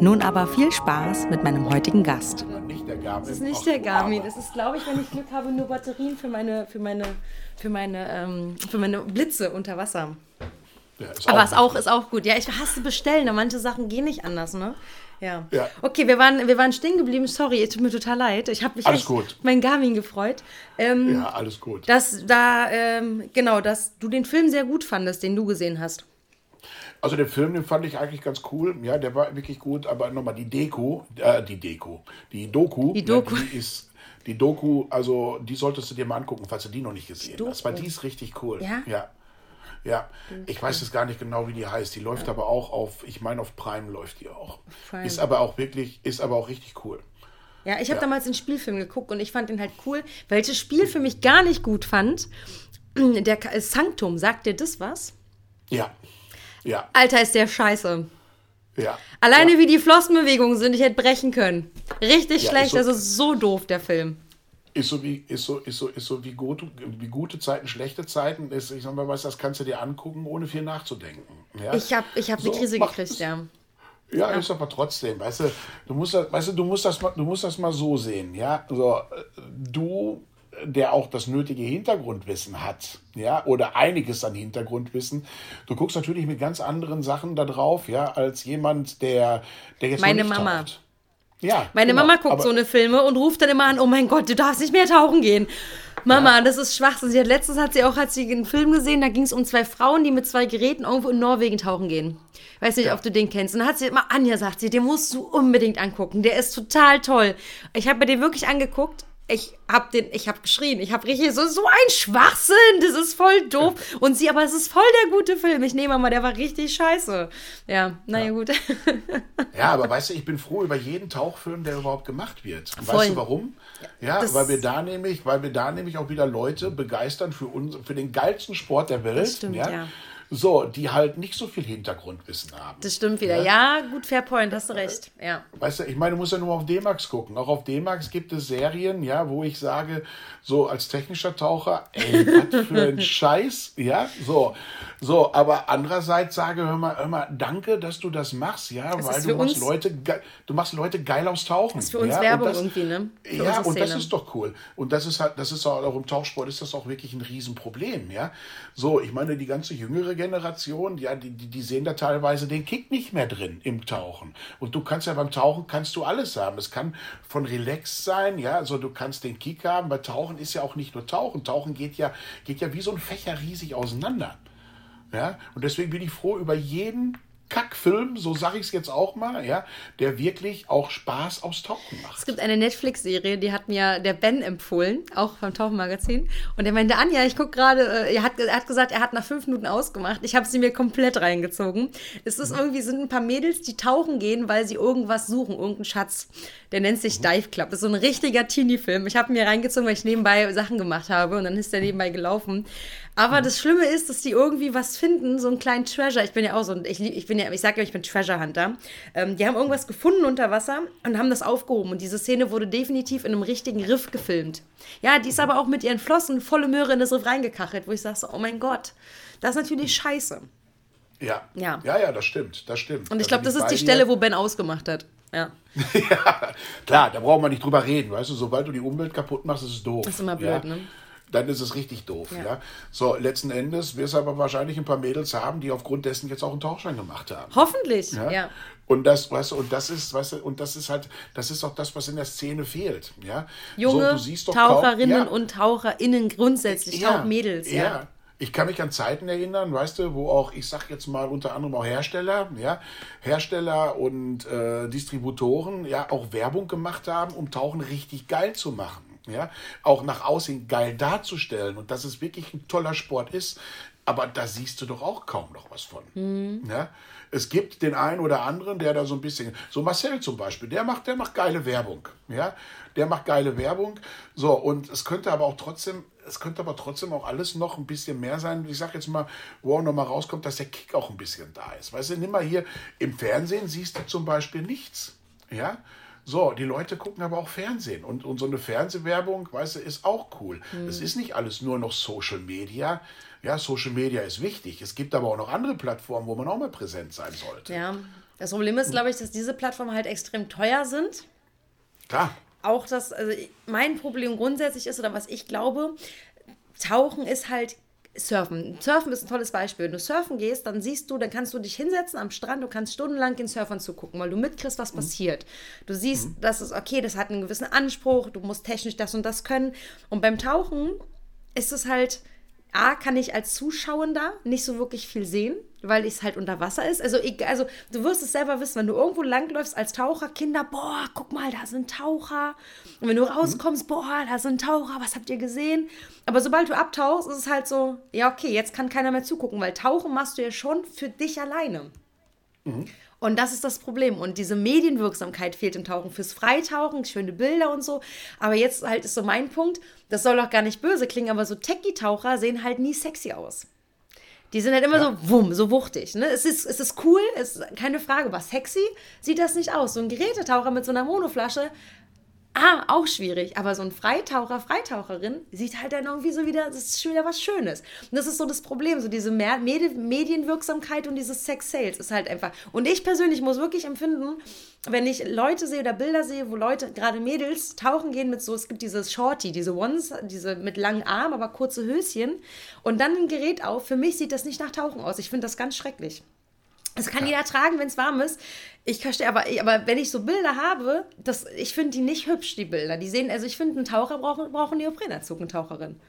Nun aber viel Spaß mit meinem heutigen Gast. Das ist nicht der Garmin. Das ist, glaube ich, wenn ich Glück habe, nur Batterien für meine, für meine, für meine, ähm, für meine Blitze unter Wasser. Ja, ist Aber auch ist auch, ist auch gut. Ja, ich hasse bestellen. aber Manche Sachen gehen nicht anders, ne? Ja. Ja. Okay, wir waren, wir waren stehen geblieben. Sorry, es tut mir total leid. Ich habe mich Alles echt gut. mein Garmin gefreut. Ähm, Ja, alles gut. Dass da, ähm, genau, dass du den Film sehr gut fandest, den du gesehen hast. Also den Film, den fand ich eigentlich ganz cool. Ja, der war wirklich gut. Aber nochmal die Deko, äh, die Deko, die Doku. Die Doku. Ja, die ist, die Doku, also die solltest du dir mal angucken, falls du die noch nicht gesehen Doku. hast. Weil die ist richtig cool. Ja? Ja. Ja, ich weiß jetzt gar nicht genau, wie die heißt. Die läuft aber auch auf, ich meine auf Prime läuft die auch. Prime. Ist aber auch wirklich, ist aber auch richtig cool. Ja, ich habe Ja. damals einen Spielfilm geguckt und ich fand den halt cool. Welches Spielfilm ich gar nicht gut fand, der Sanctum, sagt dir das was? Ja, ja, Alter, ist der scheiße. ja. Alleine ja. wie die Flossenbewegungen sind, ich hätte brechen können. Richtig Ja, schlecht, ist so- also so doof, der Film. ist so wie ist so ist so ist so wie gute wie gute Zeiten schlechte Zeiten ist ich sag mal was das kannst du dir angucken ohne viel nachzudenken ja? Ich habe ich hab So, eine Krise gekriegt, es. ja. ja, ist aber trotzdem weißt du du musst das, weißt du du musst das mal du musst das mal so sehen ja so äh, du der auch das nötige Hintergrundwissen hat, ja, oder einiges an Hintergrundwissen. Du guckst natürlich mit ganz anderen Sachen da drauf, ja, als jemand, der, der jetzt Meine nicht Mama. taucht. Ja, Meine genau. Mama guckt so eine Filme und ruft dann immer an, oh mein Gott, du darfst nicht mehr tauchen gehen. Mama, das ist Schwachsinn. Sie hat letztens hat sie auch hat sie einen Film gesehen, da ging es um zwei Frauen, die mit zwei Geräten irgendwo in Norwegen tauchen gehen. Weiß nicht, ob du den kennst. Und dann hat sie immer, Anja sagt sie, den musst du unbedingt angucken. Der ist total toll. Ich habe mir den wirklich angeguckt. Ich habe den, ich habe geschrien. Ich habe richtig so, so ein Schwachsinn. Das ist voll doof. Und sie, aber es ist voll der gute Film. Ich nehme mal, der war richtig scheiße. Ja, naja, gut. Ja, aber weißt du, ich bin froh über jeden Tauchfilm, der überhaupt gemacht wird. Voll. Weißt du warum? Ja, das- weil wir da nämlich, weil wir da nämlich auch wieder Leute begeistern für uns, für den geilsten Sport der Welt. Stimmt, ja. So, die halt nicht so viel Hintergrundwissen haben. Das stimmt wieder. Ja, gut, fair point, hast du recht. Ja. Weißt du, ich meine, du musst ja nur auf D-Max gucken. Auch auf D-Max gibt es Serien, ja, wo ich sage, so als technischer Taucher, ey, was für ein Scheiß, ja, so. So, aber andererseits sage, hör mal, hör mal, danke, dass du das machst, ja, Das weil du machst Leute, du machst Leute geil aufs Tauchen. ist für uns ja, Werbung das, irgendwie, ne? Für ja, und das ist doch cool. Und das ist halt, das ist auch, auch im Tauchsport ist das auch wirklich ein Riesenproblem, ja. So, ich meine, die ganze jüngere Generation, ja, die, die, die sehen da teilweise den Kick nicht mehr drin im Tauchen. Und du kannst ja beim Tauchen kannst du alles haben. Es kann von relaxed sein, ja, also du kannst den Kick haben. Bei Tauchen ist ja auch nicht nur Tauchen. Tauchen geht ja, geht ja wie so ein Fächer riesig auseinander. Ja, und deswegen bin ich froh über jeden Kackfilm, so sage ich es jetzt auch mal, ja, der wirklich auch Spaß aufs Tauchen macht. Es gibt eine Netflix-Serie, die hat mir der Ben empfohlen, auch vom Tauchenmagazin. Und er meinte, Anja, ich gucke gerade, äh, er hat, er hat gesagt, er hat nach fünf Minuten ausgemacht. Ich habe sie mir komplett reingezogen. Es ist irgendwie, sind ein paar Mädels, die tauchen gehen, weil sie irgendwas suchen, irgendeinen Schatz. Der nennt sich Dive Club. Das ist so ein richtiger Teenie-Film. Ich habe mir reingezogen, weil ich nebenbei Sachen gemacht habe und dann ist der nebenbei gelaufen. Aber das Schlimme ist, dass die irgendwie was finden, so einen kleinen Treasure. Ich bin ja auch so, ein- ich, ich bin ja, ich sage ja, ich bin Treasure Hunter. Ähm, die haben irgendwas gefunden unter Wasser und haben das aufgehoben. Und diese Szene wurde definitiv in einem richtigen Riff gefilmt. Ja, die ist aber auch mit ihren Flossen volle Möhre in das Riff reingekachelt, wo ich sage so, oh mein Gott, das ist natürlich scheiße. Ja. Ja. ja, ja, das stimmt, das stimmt. Und ich Da glaube, das ist die. Stelle, wo Ben ausgemacht hat. Ja, ja, klar, da brauchen wir nicht drüber reden, weißt du, sobald du die Umwelt kaputt machst, ist es doof. Das ist immer blöd, ja? ne? Dann ist es richtig doof, Ja. ja. So, letzten Endes wirst du aber wahrscheinlich ein paar Mädels haben, die aufgrund dessen jetzt auch einen Tauchschein gemacht haben. hoffentlich. Ja. Ja? Und das, weißt du, und das ist, weißt du, und das ist halt, das ist auch das, was in der Szene fehlt, ja. Junge so, doch kaum- Taucherinnen ja, und TaucherInnen grundsätzlich, auch Mädels. Ja. ja. Ich kann mich an Zeiten erinnern, weißt du, wo auch, ich sag jetzt mal unter anderem auch Hersteller, ja, Hersteller und äh, Distributoren, ja, auch Werbung gemacht haben, um Tauchen richtig geil zu machen, ja, auch nach außen geil darzustellen und dass es wirklich ein toller Sport ist. aber da siehst du doch auch kaum noch was von. Ja? Es gibt den einen oder anderen, der da so ein bisschen, so Marcel zum Beispiel, der macht, der macht geile Werbung. Ja? Der macht geile Werbung. So, und es könnte aber auch trotzdem, es könnte aber trotzdem auch alles noch ein bisschen mehr sein. Ich sag jetzt mal, wo auch noch mal rauskommt, dass der Kick auch ein bisschen da ist. Weißt du, nimm mal hier, im Fernsehen siehst du zum Beispiel nichts. Ja? So, die Leute gucken aber auch Fernsehen und, und so eine Fernsehwerbung, weißt du, ist auch cool. Es ist nicht alles nur noch Social Media. Ja, Social Media ist wichtig. Es gibt aber auch noch andere Plattformen, wo man auch mal präsent sein sollte. Ja. Das Problem ist, glaube ich, dass diese Plattformen halt extrem teuer sind. Klar. Auch das, also mein Problem grundsätzlich ist, oder was ich glaube, Tauchen ist halt Surfen. Surfen ist ein tolles Beispiel. Wenn du surfen gehst, dann siehst du, dann kannst du dich hinsetzen am Strand, du kannst stundenlang den Surfern zugucken, weil du mitkriegst, was passiert. Du siehst, das ist okay, das hat einen gewissen Anspruch, du musst technisch das und das können. Und beim Tauchen ist es halt, A, kann ich als Zuschauender nicht so wirklich viel sehen, weil es halt unter Wasser ist. Also, ich, also du wirst es selber wissen, wenn du irgendwo langläufst als Taucher, Kinder, boah, guck mal, da sind Taucher. Und wenn du rauskommst, boah, da sind Taucher, was habt ihr gesehen? Aber sobald du abtauchst, ist es halt so, ja, okay, jetzt kann keiner mehr zugucken, weil Tauchen machst du ja schon für dich alleine. Und das ist das Problem. Und diese Medienwirksamkeit fehlt im Tauchen. Fürs Freitauchen, schöne Bilder und so. Aber jetzt halt ist so mein Punkt, das soll auch gar nicht böse klingen, aber so Techie-Taucher sehen halt nie sexy aus. Die sind halt immer Ja. so wumm, so wuchtig. Ne? Es, ist, es ist cool, es ist keine Frage, aber sexy sieht das nicht aus. So ein Gerätetaucher mit so einer Monoflasche, ah, auch schwierig. Aber so ein Freitaucher, Freitaucherin sieht halt dann irgendwie so wieder, das ist schon wieder was Schönes. Und das ist so das Problem, so diese Medienwirksamkeit und dieses Sex-Sales ist halt einfach. Und ich persönlich muss wirklich empfinden, wenn ich Leute sehe oder Bilder sehe, wo Leute, gerade Mädels, tauchen gehen mit so, es gibt dieses Shorty, diese Ones, diese mit langen Armen, aber kurze Höschen und dann ein Gerät auf. Für mich sieht das nicht nach Tauchen aus. Ich finde das ganz schrecklich. Das kann jeder tragen, wenn es warm ist. Ich verstehe, aber, aber wenn ich so Bilder habe, das, ich finde die nicht hübsch, die Bilder. Die sehen, also ich finde, ein Taucher braucht, braucht einen Neoprenanzug, eine Taucherin.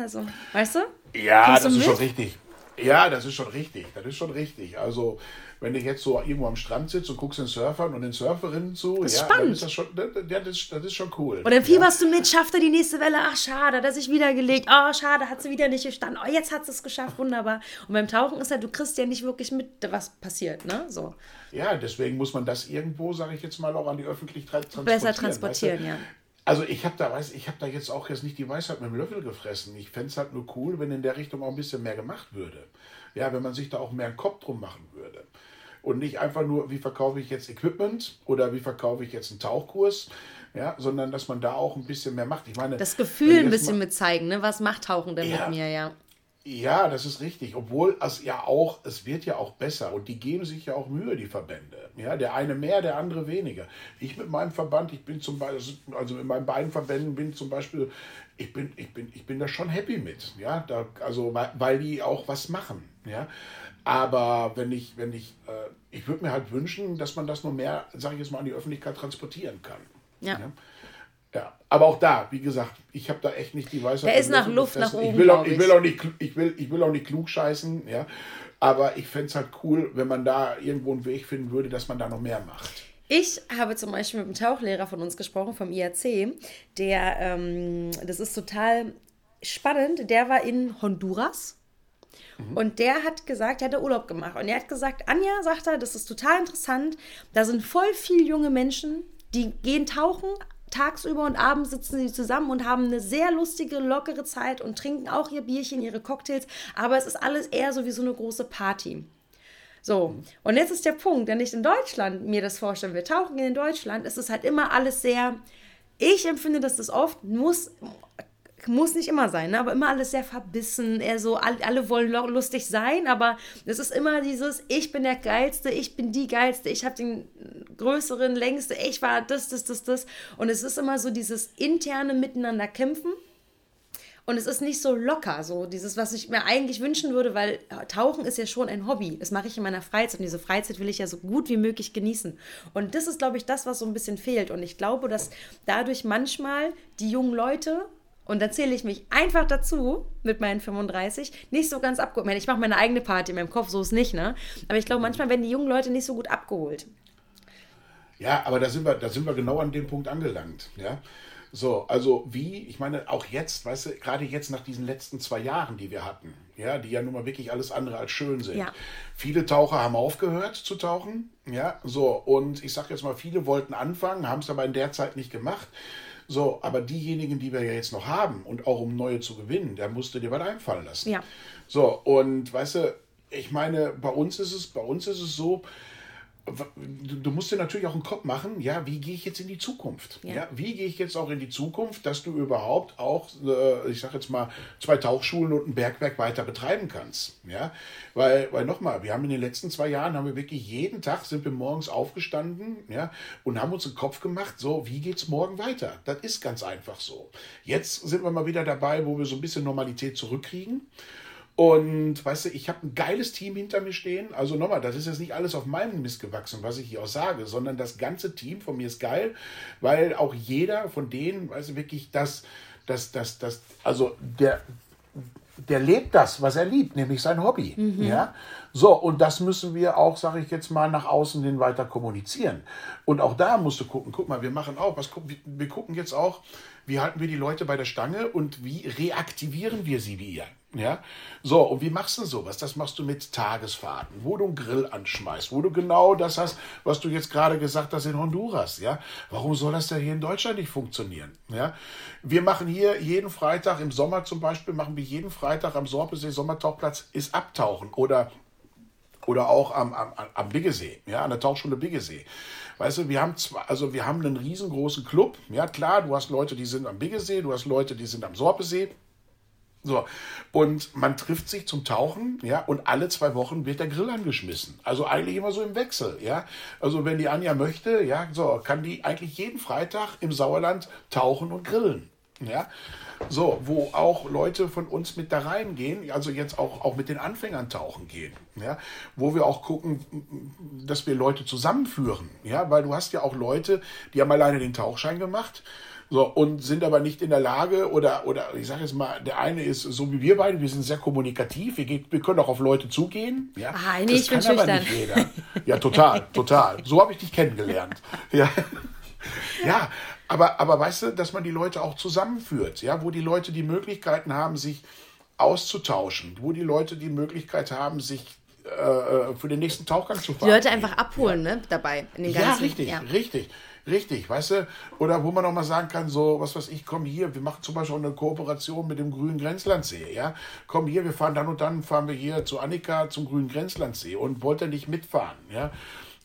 Also, weißt du? Ja, Kommst du das ist schon richtig. Ja, das ist schon richtig. Das ist schon richtig. Also, wenn ich jetzt so irgendwo am Strand sitze und guckst den Surfern und den Surferinnen zu, Das ist ja, spannend. ist das schon, ja, das, ist- das ist schon cool. Und dann fieberst du mit, schafft er die nächste Welle? Ach, schade, hat er sich wieder gelegt. Oh, schade, hat sie wieder nicht gestanden. Oh, jetzt hat sie es geschafft, wunderbar. Und beim Tauchen ist halt, du kriegst ja nicht wirklich mit, was passiert, ne? So. Ja, deswegen muss man das irgendwo, sage ich jetzt mal, auch an die Öffentlichkeit transportieren. Besser weißt du? transportieren, ja. Also ich habe da, weiß, ich habe da jetzt auch jetzt nicht die Weisheit mit dem Löffel gefressen. Ich fände es halt nur cool, wenn in der Richtung auch ein bisschen mehr gemacht würde. Ja, wenn man sich da auch mehr einen Kopf drum machen würde. Und nicht einfach nur, wie verkaufe ich jetzt Equipment oder wie verkaufe ich jetzt einen Tauchkurs, ja, sondern dass man da auch ein bisschen mehr macht. Ich meine, Das Gefühl ein bisschen mit zeigen, ne? Was macht Tauchen denn Ja. mit mir, ja? Ja, das ist richtig. Obwohl es ja auch, es wird ja auch besser und die geben sich ja auch Mühe, die Verbände. Ja, der eine mehr, der andere weniger. Ich mit meinem Verband, ich bin zum Beispiel, also mit meinen beiden Verbänden bin zum Beispiel, ich bin, ich bin, ich bin da schon happy mit. Ja, da, also weil, weil die auch was machen. Ja, aber wenn ich, wenn ich, äh, ich würde mir halt wünschen, dass man das noch mehr, sage ich jetzt mal, an die Öffentlichkeit transportieren kann. Ja. Ja. Ja, aber auch da, wie gesagt, ich habe da echt nicht die Weisheit. Da ist nach Luft nach ich oben, will auch, ich ich. will auch nicht, ich will, ich will auch nicht klug scheißen, ja. Aber ich fände es halt cool, wenn man da irgendwo einen Weg finden würde, dass man da noch mehr macht. Ich habe zum Beispiel mit einem Tauchlehrer von uns gesprochen, vom IAC, der, ähm, das ist total spannend, der war in Honduras. Und der hat gesagt, er hat Urlaub gemacht. Und er hat gesagt, Anja, sagt er, das ist total interessant. Da sind voll viel junge Menschen, die gehen tauchen tagsüber und abends sitzen sie zusammen und haben eine sehr lustige, lockere Zeit und trinken auch ihr Bierchen, ihre Cocktails. Aber es ist alles eher so wie so eine große Party. So, und jetzt ist der Punkt, wenn ich in Deutschland mir das vorstelle, wir tauchen in Deutschland, ist es halt immer alles sehr, ich empfinde, dass das oft muss, muss nicht immer sein, ne? aber immer alles sehr verbissen, eher so, alle, wollen lustig sein, aber es ist immer dieses, ich bin der Geilste, ich bin die Geilste, ich habe den größeren, längste, ich war das, das, das, das. Und es ist immer so dieses interne Miteinander kämpfen. Und es ist nicht so locker, so dieses, was ich mir eigentlich wünschen würde, weil Tauchen ist ja schon ein Hobby. Das mache ich in meiner Freizeit und diese Freizeit will ich ja so gut wie möglich genießen. Und das ist, glaube ich, das, was so ein bisschen fehlt. Und ich glaube, dass dadurch manchmal die jungen Leute, und da zähle ich mich einfach dazu mit meinen 35, nicht so ganz abgeholt. Ich meine, Ich mache meine eigene Party in meinem Kopf, so ist nicht, ne? Aber ich glaube, manchmal werden die jungen Leute nicht so gut abgeholt. Ja, aber da sind wir, da sind wir genau an dem Punkt angelangt. Ja. So, also wie, ich meine, auch jetzt, weißt du, gerade jetzt nach diesen letzten zwei Jahren, die wir hatten, ja, die ja nun mal wirklich alles andere als schön sind. Ja. Viele Taucher haben aufgehört zu tauchen, ja, so, und ich sag jetzt mal, viele wollten anfangen, haben es aber in der Zeit nicht gemacht. So, aber diejenigen, die wir ja jetzt noch haben und auch um neue zu gewinnen, da musst du dir was einfallen lassen. Ja. So, und weißt du, ich meine, bei uns ist es, bei uns ist es so, du, musst dir natürlich auch einen Kopf machen, ja, wie gehe ich jetzt in die Zukunft? Ja. Ja. wie gehe ich jetzt auch in die Zukunft, dass du überhaupt auch, äh, ich sage jetzt mal, zwei Tauchschulen und ein Bergwerk weiter betreiben kannst, ja, weil, weil nochmal, wir haben in den letzten zwei Jahren, haben wir wirklich jeden Tag, sind wir morgens aufgestanden, ja, und haben uns einen Kopf gemacht, so, wie geht's morgen weiter? Das ist ganz einfach so. Jetzt sind wir mal wieder dabei, wo wir so ein bisschen Normalität zurückkriegen. Und weißt du, ich habe ein geiles Team hinter mir stehen. Also nochmal, das ist jetzt nicht alles auf meinem Mist gewachsen, was ich hier auch sage, sondern das ganze Team von mir ist geil, weil auch jeder von denen, weißt du, wirklich das, das, das, das, also der, der lebt das, was er liebt, nämlich sein Hobby. Ja? So, und das müssen wir auch, sage ich jetzt mal, nach außen hin weiter kommunizieren. Und auch da musst du gucken, guck mal, wir machen auch, was, wir gucken jetzt auch, wie halten wir die Leute bei der Stange und wie reaktivieren wir sie wieder. Ja, so, und wie machst du sowas? Das machst du mit Tagesfahrten, wo du einen Grill anschmeißt, wo du genau das hast, was du jetzt gerade gesagt hast in Honduras. Ja, warum soll das denn hier in Deutschland nicht funktionieren? Ja, wir machen hier jeden Freitag im Sommer zum Beispiel, machen wir jeden Freitag am Sorpesee Sommertauchplatz ist Abtauchen oder oder auch am, am, am Biggesee, ja, an der Tauchschule Biggesee. Weißt du, wir haben zwar, also wir haben einen riesengroßen Club. Ja, klar, du hast Leute, die sind am Biggesee, du hast Leute, die sind am Sorpesee. So, und man trifft sich zum Tauchen, ja, und alle zwei Wochen wird der Grill angeschmissen. Also eigentlich immer so im Wechsel, ja. Also wenn die Anja möchte, ja, so, kann die eigentlich jeden Freitag im Sauerland tauchen und grillen, ja. So, wo auch Leute von uns mit da reingehen, also jetzt auch, auch mit den Anfängern tauchen gehen, ja, wo wir auch gucken, dass wir Leute zusammenführen, ja, weil du hast ja auch Leute, die haben alleine den Tauchschein gemacht, so, und sind aber nicht in der Lage, oder, oder ich sage jetzt mal, der eine ist so wie wir beide, wir sind sehr kommunikativ, wir, wir können auch auf Leute zugehen. Ja. Ah, nee, das ich bin kann aber schüchtern. nicht jeder. Ja, total, total. So habe ich dich kennengelernt. Ja. Ja, aber, aber weißt du, dass man die Leute auch zusammenführt, ja, wo die Leute die Möglichkeiten haben, sich auszutauschen, wo die Leute die Möglichkeit haben, sich äh, für den nächsten Tauchgang zu Die fahren. Leute einfach abholen, ne, dabei. In den Ja, ganzen, richtig, ja. richtig, richtig, weißt du? Oder wo man auch mal sagen kann, so, was weiß ich, komm hier, wir machen zum Beispiel auch eine Kooperation mit dem Grünen Grenzlandsee, ja? Komm hier, wir fahren dann und dann, fahren wir hier zu Annika zum Grünen Grenzlandsee und wollt ihr nicht mitfahren, ja?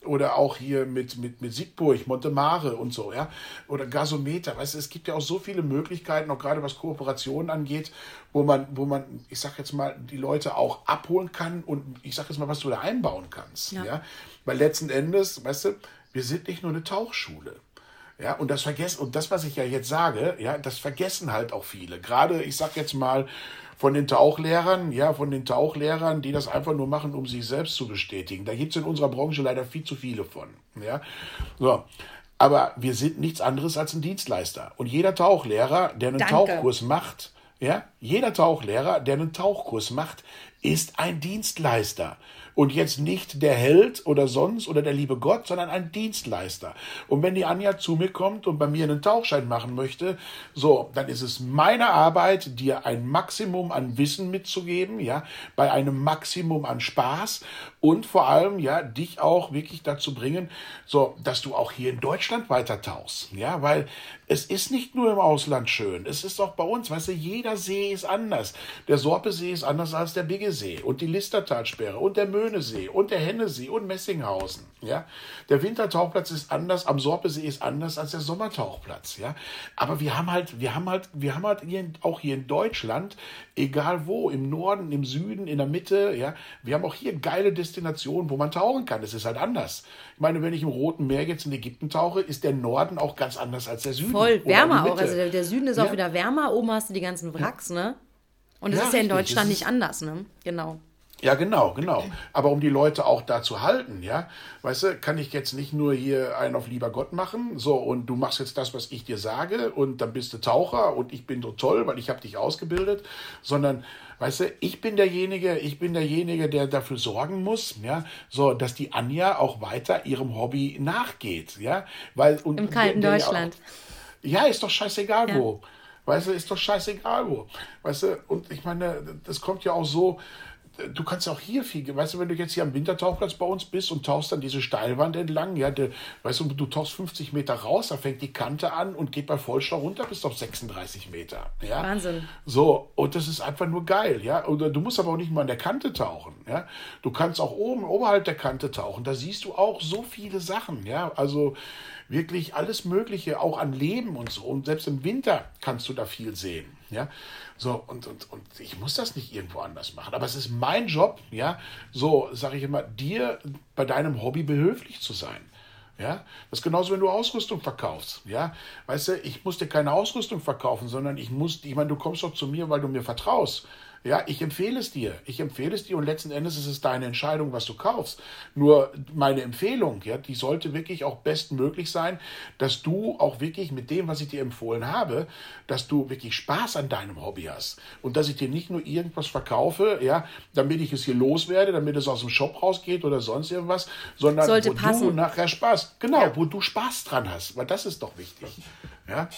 Oder auch hier mit, mit, mit Siegburg, Montemare und so, ja. Oder Gasometer. Weißt du, es gibt ja auch so viele Möglichkeiten, auch gerade was Kooperationen angeht, wo man, wo man, ich sag jetzt mal, die Leute auch abholen kann und ich sag jetzt mal, was du da einbauen kannst. Ja. Ja. Weil letzten Endes, weißt du, wir sind nicht nur eine Tauchschule. Ja, und das vergessen, und das, was ich ja jetzt sage, ja, das vergessen halt auch viele. Gerade, ich sag jetzt mal, von den Tauchlehrern, ja, von den Tauchlehrern, die das einfach nur machen, um sich selbst zu bestätigen. Da gibt es in unserer Branche leider viel zu viele von. Ja. So. Aber wir sind nichts anderes als ein Dienstleister. Und jeder Tauchlehrer, der einen Danke. Tauchkurs macht, ja, jeder Tauchlehrer, der einen Tauchkurs macht, ist ein Dienstleister. Und jetzt nicht der Held oder sonst oder der liebe Gott, sondern ein Dienstleister. Und wenn die Anja zu mir kommt und bei mir einen Tauchschein machen möchte, so, dann ist es meine Arbeit, dir ein Maximum an Wissen mitzugeben, ja, bei einem Maximum an Spaß und vor allem, ja, dich auch wirklich dazu bringen, so, dass du auch hier in Deutschland weiter tauchst, ja, weil es ist nicht nur im Ausland schön, es ist auch bei uns, weißt du, jeder See ist anders. Der Sorpesee ist anders als der Biggesee und die Listertalsperre und der Möhnesee und der Hennesee und Messinghausen, ja. Der Wintertauchplatz ist anders, am Sorpesee ist anders als der Sommertauchplatz, ja. Aber wir haben halt, wir haben halt, wir haben halt hier, auch hier in Deutschland, egal wo, im Norden, im Süden, in der Mitte, ja, wir haben auch hier geile Destinationen, wo man tauchen kann. Es ist halt anders. Ich meine, wenn ich im Roten Meer jetzt in Ägypten tauche, ist der Norden auch ganz anders als der Süden. Voll, wärmer auch. Also der, der Süden ist auch Ja. wieder wärmer. Oben hast du die ganzen Wracks, ne? Und das Ja, ist ja in. Deutschland nicht anders, ne? Genau. Ja, genau, genau. Aber um die Leute auch da zu halten, ja, weißt du, kann ich jetzt nicht nur hier einen auf lieber Gott machen, so, und du machst jetzt das, was ich dir sage, und dann bist du Taucher und ich bin so toll, weil ich habe dich ausgebildet, sondern, weißt du, ich bin derjenige, ich bin derjenige, der dafür sorgen muss, ja, so, dass die Anja auch weiter ihrem Hobby nachgeht, ja, weil und Im kalten der- der ja auch- Deutschland. Ja, ist doch scheißegal ja. wo. Weißt du, ist doch scheißegal wo. Weißt du, und ich meine, das kommt ja auch so, du kannst auch hier viel, weißt du, wenn du jetzt hier am Wintertauchplatz bei uns bist und tauchst dann diese Steilwand entlang, ja, de, weißt du, du tauchst 50 Meter raus, da fängt die Kante an und geht bei Vollstau runter bis auf 36 Meter. Ja? Wahnsinn. So, und das ist einfach nur geil, ja. Oder du musst aber auch nicht mal an der Kante tauchen, ja. Du kannst auch oben, oberhalb der Kante tauchen. Da siehst du auch so viele Sachen, ja. Also wirklich alles Mögliche, auch an Leben und so. Und selbst im Winter kannst du da viel sehen. Ja, so, und, und, und ich muss das nicht irgendwo anders machen. Aber es ist mein Job, ja, so sage ich immer, dir bei deinem Hobby behilflich zu sein. Ja, das ist genauso, wenn du Ausrüstung verkaufst. Ja, weißt du, ich muss dir keine Ausrüstung verkaufen, sondern ich muss, ich meine, du kommst doch zu mir, weil du mir vertraust. Ja, ich empfehle es dir. Ich empfehle es dir und letzten Endes ist es deine Entscheidung, was du kaufst. Nur meine Empfehlung, ja, die sollte wirklich auch bestmöglich sein, dass du auch wirklich mit dem, was ich dir empfohlen habe, dass du wirklich Spaß an deinem Hobby hast und dass ich dir nicht nur irgendwas verkaufe, ja, damit ich es hier loswerde, damit es aus dem Shop rausgeht oder sonst irgendwas, sondern sollte wo passen. du nachher Spaß, genau, ja. wo du Spaß dran hast, weil das ist doch wichtig. Ja.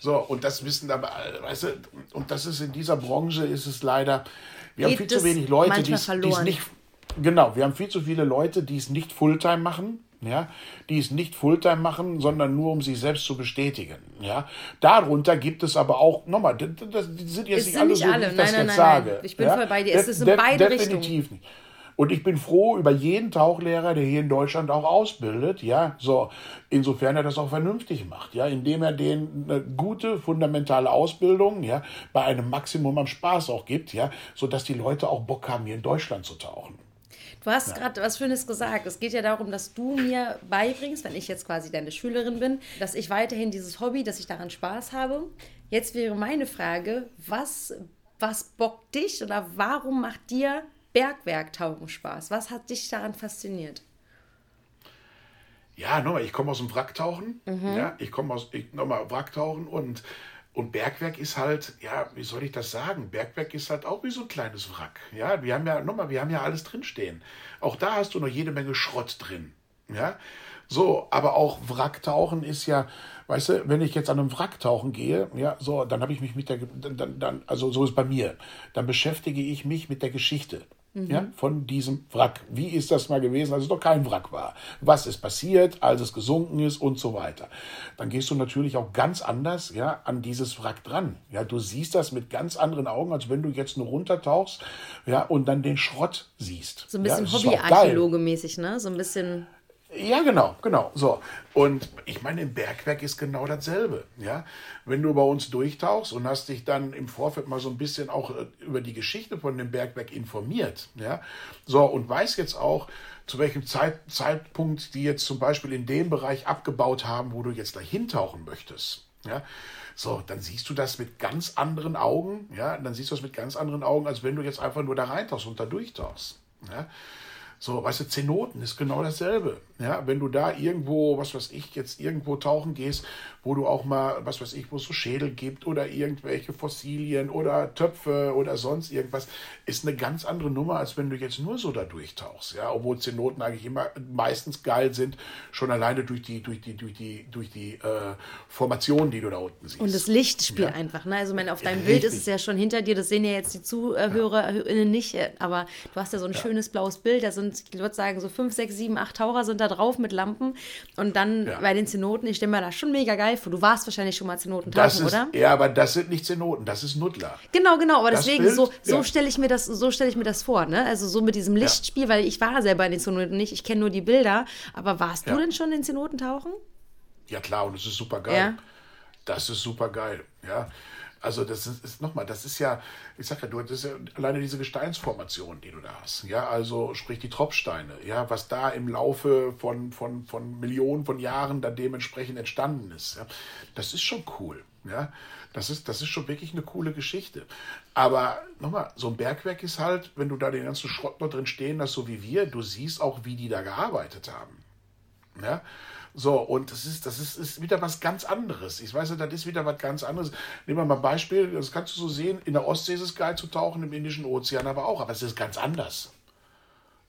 So, und das wissen aber, weißt du, und das ist in dieser Branche ist es leider, wir Geht haben viel zu wenig Leute, die es nicht, genau, wir haben viel zu viele Leute, die es nicht Fulltime machen, ja, die es nicht Fulltime machen, sondern nur um sich selbst zu bestätigen, ja. Darunter gibt es aber auch, nochmal, das, das sind jetzt es nicht alle nicht so, alle. wie ich das nein, jetzt nein, sage. Nein. Ich bin ja? voll bei dir, es ist in beide Richtungen. Definitiv nicht. Und ich bin froh über jeden Tauchlehrer, der hier in Deutschland auch ausbildet, ja, so, insofern er das auch vernünftig macht, ja, indem er denen eine gute fundamentale Ausbildung, ja, bei einem Maximum an Spaß auch gibt, ja, so dass die Leute auch Bock haben, hier in Deutschland zu tauchen. Du hast ja. gerade was Schönes gesagt. Es geht ja darum, dass du mir beibringst, wenn ich jetzt quasi deine Schülerin bin, dass ich weiterhin dieses Hobby, dass ich daran Spaß habe. Jetzt wäre meine Frage, was, was bockt dich oder warum macht dir Bergwerktauchen Spaß? Was hat dich daran fasziniert? Ja, nochmal, ich komme aus dem Wracktauchen. Mhm. Ja, ich komme aus, ich, nochmal, Wracktauchen und, und Bergwerk ist halt, ja, wie soll ich das sagen? Bergwerk ist halt auch wie so ein kleines Wrack. Ja, wir haben ja, nochmal, wir haben ja alles drinstehen. Auch da hast du noch jede Menge Schrott drin. Ja, so, aber auch Wracktauchen ist ja, weißt du, wenn ich jetzt an einem Wrack tauchen gehe, ja, so, dann habe ich mich mit der, dann, dann, also so ist bei mir, dann beschäftige ich mich mit der Geschichte mhm. ja, von diesem Wrack. Wie ist das mal gewesen, als es noch kein Wrack war? Was ist passiert, als es gesunken ist und so weiter? Dann gehst du natürlich auch ganz anders ja, an dieses Wrack dran. Ja, du siehst das mit ganz anderen Augen, als wenn du jetzt nur runtertauchst ja, und dann den Schrott siehst. So ein bisschen ja, Hobbyarchäologe-mäßig, ne? So ein bisschen. Ja, genau, genau. So. Und ich meine, im Bergwerk ist genau dasselbe. Ja? Wenn du bei uns durchtauchst und hast dich dann im Vorfeld mal so ein bisschen auch äh, über die Geschichte von dem Bergwerk informiert, ja, so und weißt jetzt auch, zu welchem Zeit, Zeitpunkt die jetzt zum Beispiel in dem Bereich abgebaut haben, wo du jetzt dahin tauchen möchtest. Ja, so, dann siehst du das mit ganz anderen Augen, ja, dann siehst du das mit ganz anderen Augen, als wenn du jetzt einfach nur da reintauchst und da durchtauchst. Ja. So, weißt du, Zenoten ist genau dasselbe. Ja, wenn du da irgendwo, was weiß ich, jetzt irgendwo tauchen gehst, wo du auch mal, was weiß ich, wo es so Schädel gibt oder irgendwelche Fossilien oder Töpfe oder sonst irgendwas, ist eine ganz andere Nummer, als wenn du jetzt nur so da durchtauchst. Ja, obwohl Zenoten eigentlich immer meistens geil sind, schon alleine durch die, durch die, durch die, durch die äh, Formation, die du da unten siehst. Und das Licht spielt ja. einfach. Ne? Also, mein, auf deinem Bild ist es ja schon hinter dir, das sehen ja jetzt die ZuhörerInnen ja. nicht, aber du hast ja so ein schönes blaues Bild, da sind sind, ich würde sagen, so fünf, sechs, sieben, acht Taucher sind da drauf mit Lampen. Und dann ja. bei den Zenoten, ich stelle mir das schon mega geil vor. Du warst wahrscheinlich schon mal Zenoten tauchen, oder? Ja, aber das sind nicht Zenoten, das ist Nuddler. Genau, genau. Aber das deswegen, Bild, so, so ja. stelle ich mir das, so stelle ich mir das vor, ne? Also so mit diesem Lichtspiel, ja. weil ich war selber in den Zenoten nicht, ich kenne nur die Bilder. Aber warst du denn schon in Zenoten tauchen? Ja, klar, und das ist super geil. Das ist super geil, ja. Also das ist, ist nochmal, das ist ja, ich sag ja, du, ist ja alleine diese Gesteinsformation, die du da hast. Ja, also sprich die Tropfsteine, ja, was da im Laufe von, von, von Millionen von Jahren dann dementsprechend entstanden ist. Ja, das ist schon cool. Ja, das ist, das ist schon wirklich eine coole Geschichte. Aber nochmal, so ein Bergwerk ist halt, wenn du da den ganzen Schrott noch drin stehen hast, so wie wir, du siehst auch, wie die da gearbeitet haben. Ja, so, und das ist, das ist, ist wieder was ganz anderes. Ich weiß, das ist wieder was ganz anderes. Nehmen wir mal ein Beispiel, das kannst du so sehen, in der Ostsee ist es geil zu tauchen, im Indischen Ozean aber auch, aber es ist ganz anders.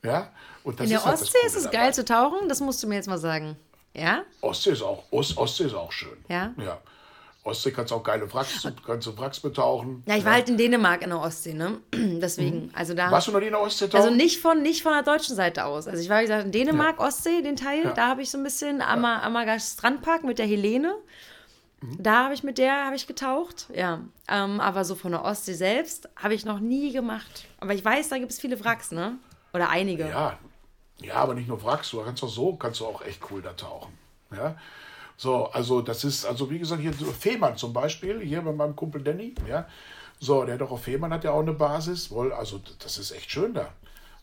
Ja? Und in der halt Ostsee ist es dabei. geil zu tauchen, das musst du mir jetzt mal sagen. Ja? Ostsee ist auch, Ost, Ostsee ist auch schön. Ja? Ja. Ostsee kannst du auch geile Wracks, kannst du Wracks betauchen. Ja, ich war halt in Dänemark in der Ostsee, ne? Deswegen, also da. Warst du noch nie in der Ostsee tauchen? Also nicht von, nicht von der deutschen Seite aus. Also ich war, wie gesagt, in Dänemark, Ostsee, den Teil, Ja. da habe ich so ein bisschen am Ammergast Strandpark mit der Helene. Mhm. Da habe ich mit der habe ich getaucht, ja. Ähm, aber so von der Ostsee selbst habe ich noch nie gemacht. Aber ich weiß, da gibt es viele Wracks, ne? Oder einige. Ja, ja, aber nicht nur Wracks, du kannst auch so, kannst du auch echt cool da tauchen. Ja. So, also das ist, also wie gesagt, hier Fehmarn zum Beispiel, hier bei meinem Kumpel Danny, ja. So, der hat doch auf Fehmarn hat ja auch eine Basis, wohl, also das ist echt schön da.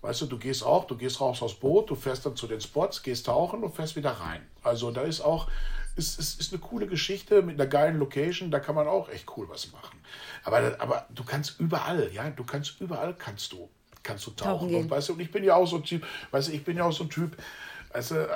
Weißt du, du gehst auch, du gehst raus aufs Boot, du fährst dann zu den Spots, gehst tauchen und fährst wieder rein. Also da ist auch, ist, ist, ist eine coole Geschichte mit einer geilen Location, da kann man auch echt cool was machen. Aber, aber du kannst überall, ja, du kannst überall kannst du, kannst du Tauchen tauchen. Und, weißt du, und ich bin ja auch so ein Typ, weißt du, ich bin ja auch so ein Typ, weißt du, äh,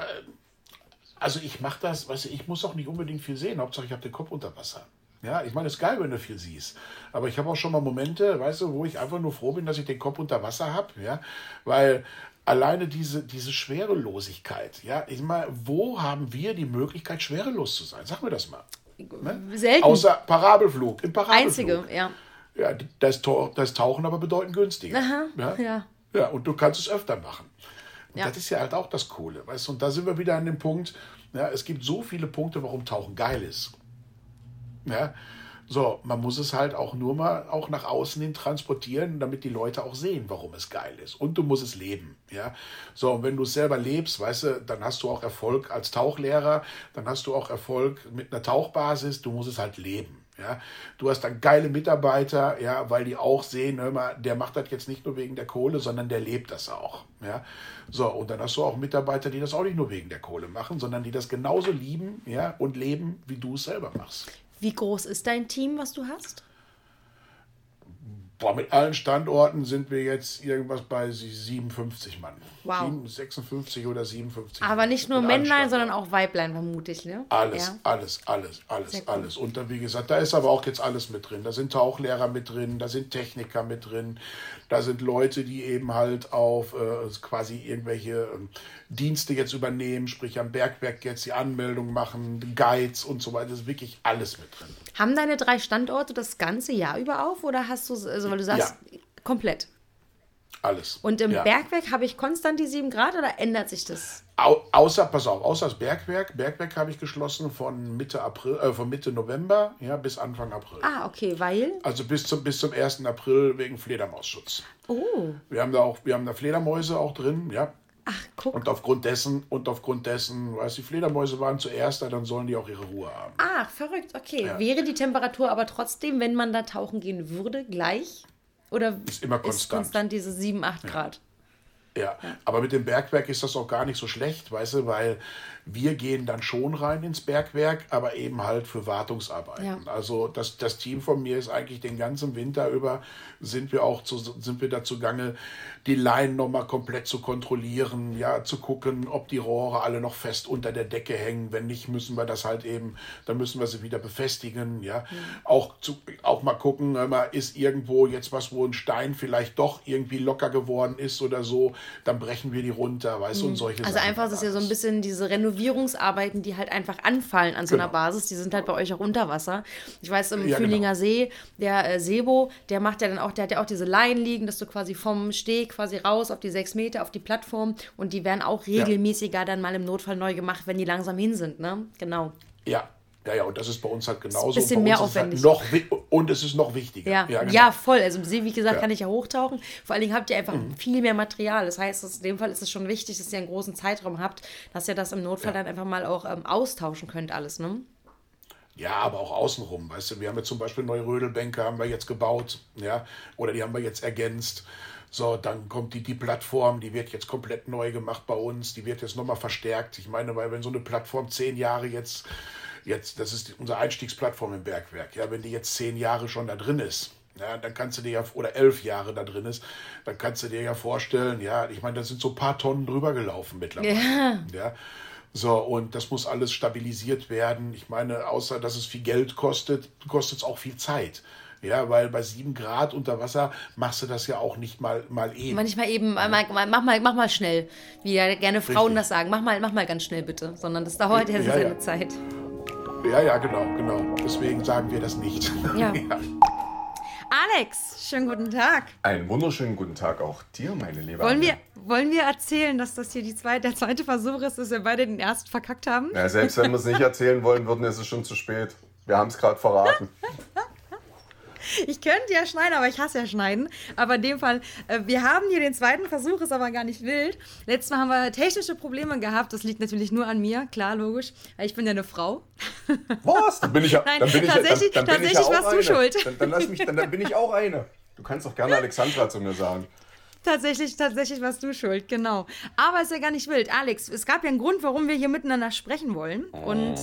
also ich mache das, weißt du, ich muss auch nicht unbedingt viel sehen, Hauptsache ich habe den Kopf unter Wasser. Ja, ich meine, es ist geil, wenn du viel siehst. Aber ich habe auch schon mal Momente, weißt du, wo ich einfach nur froh bin, dass ich den Kopf unter Wasser habe, ja, weil alleine diese, diese Schwerelosigkeit, ja, ich meine, wo haben wir die Möglichkeit, schwerelos zu sein? Sag mir das mal. Ne? Selten. Außer Parabelflug, im Parabelflug. Einzige, ja. Ja, das, das Tauchen aber bedeutend günstiger. Aha, ja? ja. ja, und du kannst es öfter machen. Ja. das ist ja halt auch das Coole. Weißt du? Und da sind wir wieder an dem Punkt, ja, es gibt so viele Punkte, warum Tauchen geil ist. Ja, so, man muss es halt auch nur mal auch nach außen hin transportieren, damit die Leute auch sehen, warum es geil ist. Und du musst es leben. Ja, so, und wenn du es selber lebst, weißt du, dann hast du auch Erfolg als Tauchlehrer, dann hast du auch Erfolg mit einer Tauchbasis, du musst es halt leben. Ja, du hast dann geile Mitarbeiter, ja, weil die auch sehen, hör mal, der macht das jetzt nicht nur wegen der Kohle, sondern der lebt das auch. Ja, so und dann hast du auch Mitarbeiter, die das auch nicht nur wegen der Kohle machen, sondern die das genauso lieben, ja, und leben, wie du es selber machst. Wie groß ist dein Team, was du hast? Boah, mit allen Standorten sind wir jetzt irgendwas bei 57 Mann. Wow. 7, 56 oder 57. Aber nicht nur Männlein, sondern auch Weiblein, vermute ich, ne? Alles, Ja. alles, alles, alles, alles. Und dann, wie gesagt, da ist aber auch jetzt alles mit drin. Da sind Tauchlehrer mit drin, da sind Techniker mit drin, da sind Leute, die eben halt auf äh, quasi irgendwelche ähm, Dienste jetzt übernehmen, sprich am Bergwerk jetzt die Anmeldung machen, Guides und so weiter. Das ist wirklich alles mit drin. Haben deine drei Standorte das ganze Jahr über auf oder hast du, also weil du sagst, komplett? Alles. Und im Ja. Bergwerk habe ich konstant die 7 Grad oder ändert sich das? Au, außer, pass auf, außer das Bergwerk. Bergwerk habe ich geschlossen von Mitte April, äh, von Mitte November ja, bis Anfang April. Ah, okay, weil. Also bis zum, bis zum 1. April wegen Fledermausschutz. Oh, Wir haben da auch, wir haben da Fledermäuse auch drin, ja. Ach, guck. Und aufgrund dessen, und aufgrund dessen, weißt du, die Fledermäuse waren zuerst da, dann sollen die auch ihre Ruhe haben. Ach, verrückt, okay. Wäre die Temperatur aber trotzdem, wenn man da tauchen gehen würde, gleich? Oder Ist immer ist konstant. konstant diese 7, 8 Grad? Ja, aber mit dem Bergwerk ist das auch gar nicht so schlecht, weißt du, weil wir gehen dann schon rein ins Bergwerk, aber eben halt für Wartungsarbeiten. Ja. Also das, das Team von mir ist eigentlich den ganzen Winter über, sind wir auch zu, sind wir dazu gange, die Leinen nochmal komplett zu kontrollieren, ja, zu gucken, ob die Rohre alle noch fest unter der Decke hängen. Wenn nicht, müssen wir das halt eben, dann müssen wir sie wieder befestigen, ja. Auch, zu, auch mal gucken, ist irgendwo jetzt was, wo ein Stein vielleicht doch irgendwie locker geworden ist oder so, dann brechen wir die runter, weißt du, und solche Also Sachen. einfach, das ist ja so ein bisschen diese Renovierungsarbeiten, die halt einfach anfallen an so einer Genau. Basis. Die sind halt bei euch auch unter Wasser. Ich weiß, im Ja, Fühlinger genau. See, der äh, Sebo, der macht ja dann auch, der hat ja auch diese Leinen liegen, dass du quasi vom Steg quasi raus auf die sechs Meter, auf die Plattform und die werden auch regelmäßiger dann mal im Notfall neu gemacht, wenn die langsam hin sind, ne? Genau. Ja, ja, ja, und das ist bei uns halt genauso. bisschen Und bei mehr halt aufwendig. noch, wi- und es ist noch wichtiger. Ja, ja, genau. voll. Also im See, wie gesagt, Ja. kann ich ja hochtauchen. Vor allen Dingen habt ihr einfach Mhm. viel mehr Material. Das heißt, in dem Fall ist es schon wichtig, dass ihr einen großen Zeitraum habt, dass ihr das im Notfall Ja. dann einfach mal auch ähm, austauschen könnt, alles, ne? Ja, aber auch außenrum, weißt du, wir haben jetzt zum Beispiel neue Rödelbänke haben wir jetzt gebaut, ja, oder die haben wir jetzt ergänzt. So, dann kommt die, die Plattform, die wird jetzt komplett neu gemacht bei uns, die wird jetzt nochmal verstärkt. Ich meine, weil wenn so eine Plattform zehn Jahre jetzt, jetzt, das ist unsere Einstiegsplattform im Bergwerk, ja, wenn die jetzt zehn Jahre schon da drin ist, ja, dann kannst du dir ja, oder elf Jahre da drin ist, dann kannst du dir ja vorstellen, ja, ich meine, da sind so ein paar Tonnen drüber gelaufen mittlerweile. Ja. Ja. So, und das muss alles stabilisiert werden. Ich meine, außer dass es viel Geld kostet, kostet es auch viel Zeit. Ja, weil bei sieben Grad unter Wasser machst du das ja auch nicht mal, mal eben. Manchmal eben, mal, mal, mach, mal, mach mal schnell, wie ja gerne Frauen Richtig. das sagen. Mach mal, mach mal ganz schnell bitte. Sondern das dauert ja, Ja, seine ja. Zeit. Ja, ja, genau, genau. Deswegen sagen wir das nicht. Ja. Alex, schönen guten Tag. Einen wunderschönen guten Tag auch dir, meine Liebe. Wollen wir, wollen wir erzählen, dass das hier die zweite, der zweite Versuch ist, dass wir beide den ersten verkackt haben? Ja, selbst wenn wir es nicht erzählen wollen würden, ist es schon zu spät. Wir haben es gerade verraten. Ich könnte ja schneiden, aber ich hasse ja schneiden. Aber in dem Fall, äh, wir haben hier den zweiten Versuch, ist aber gar nicht wild. Letztes Mal haben wir technische Probleme gehabt. Das liegt natürlich nur an mir, klar, logisch. Ich bin ja eine Frau. Was? Dann bin ich ja. Nein, dann bin ich, tatsächlich- dann, dann bin ich tatsächlich ja auch warst du eine. schuld. Dann, dann, lass mich, dann, dann bin ich auch eine. Du kannst doch gerne Alexandra zu mir sagen. Tatsächlich, tatsächlich warst du schuld, genau. Aber ist ja gar nicht wild. Alex, es gab ja einen Grund, warum wir hier miteinander sprechen wollen. Und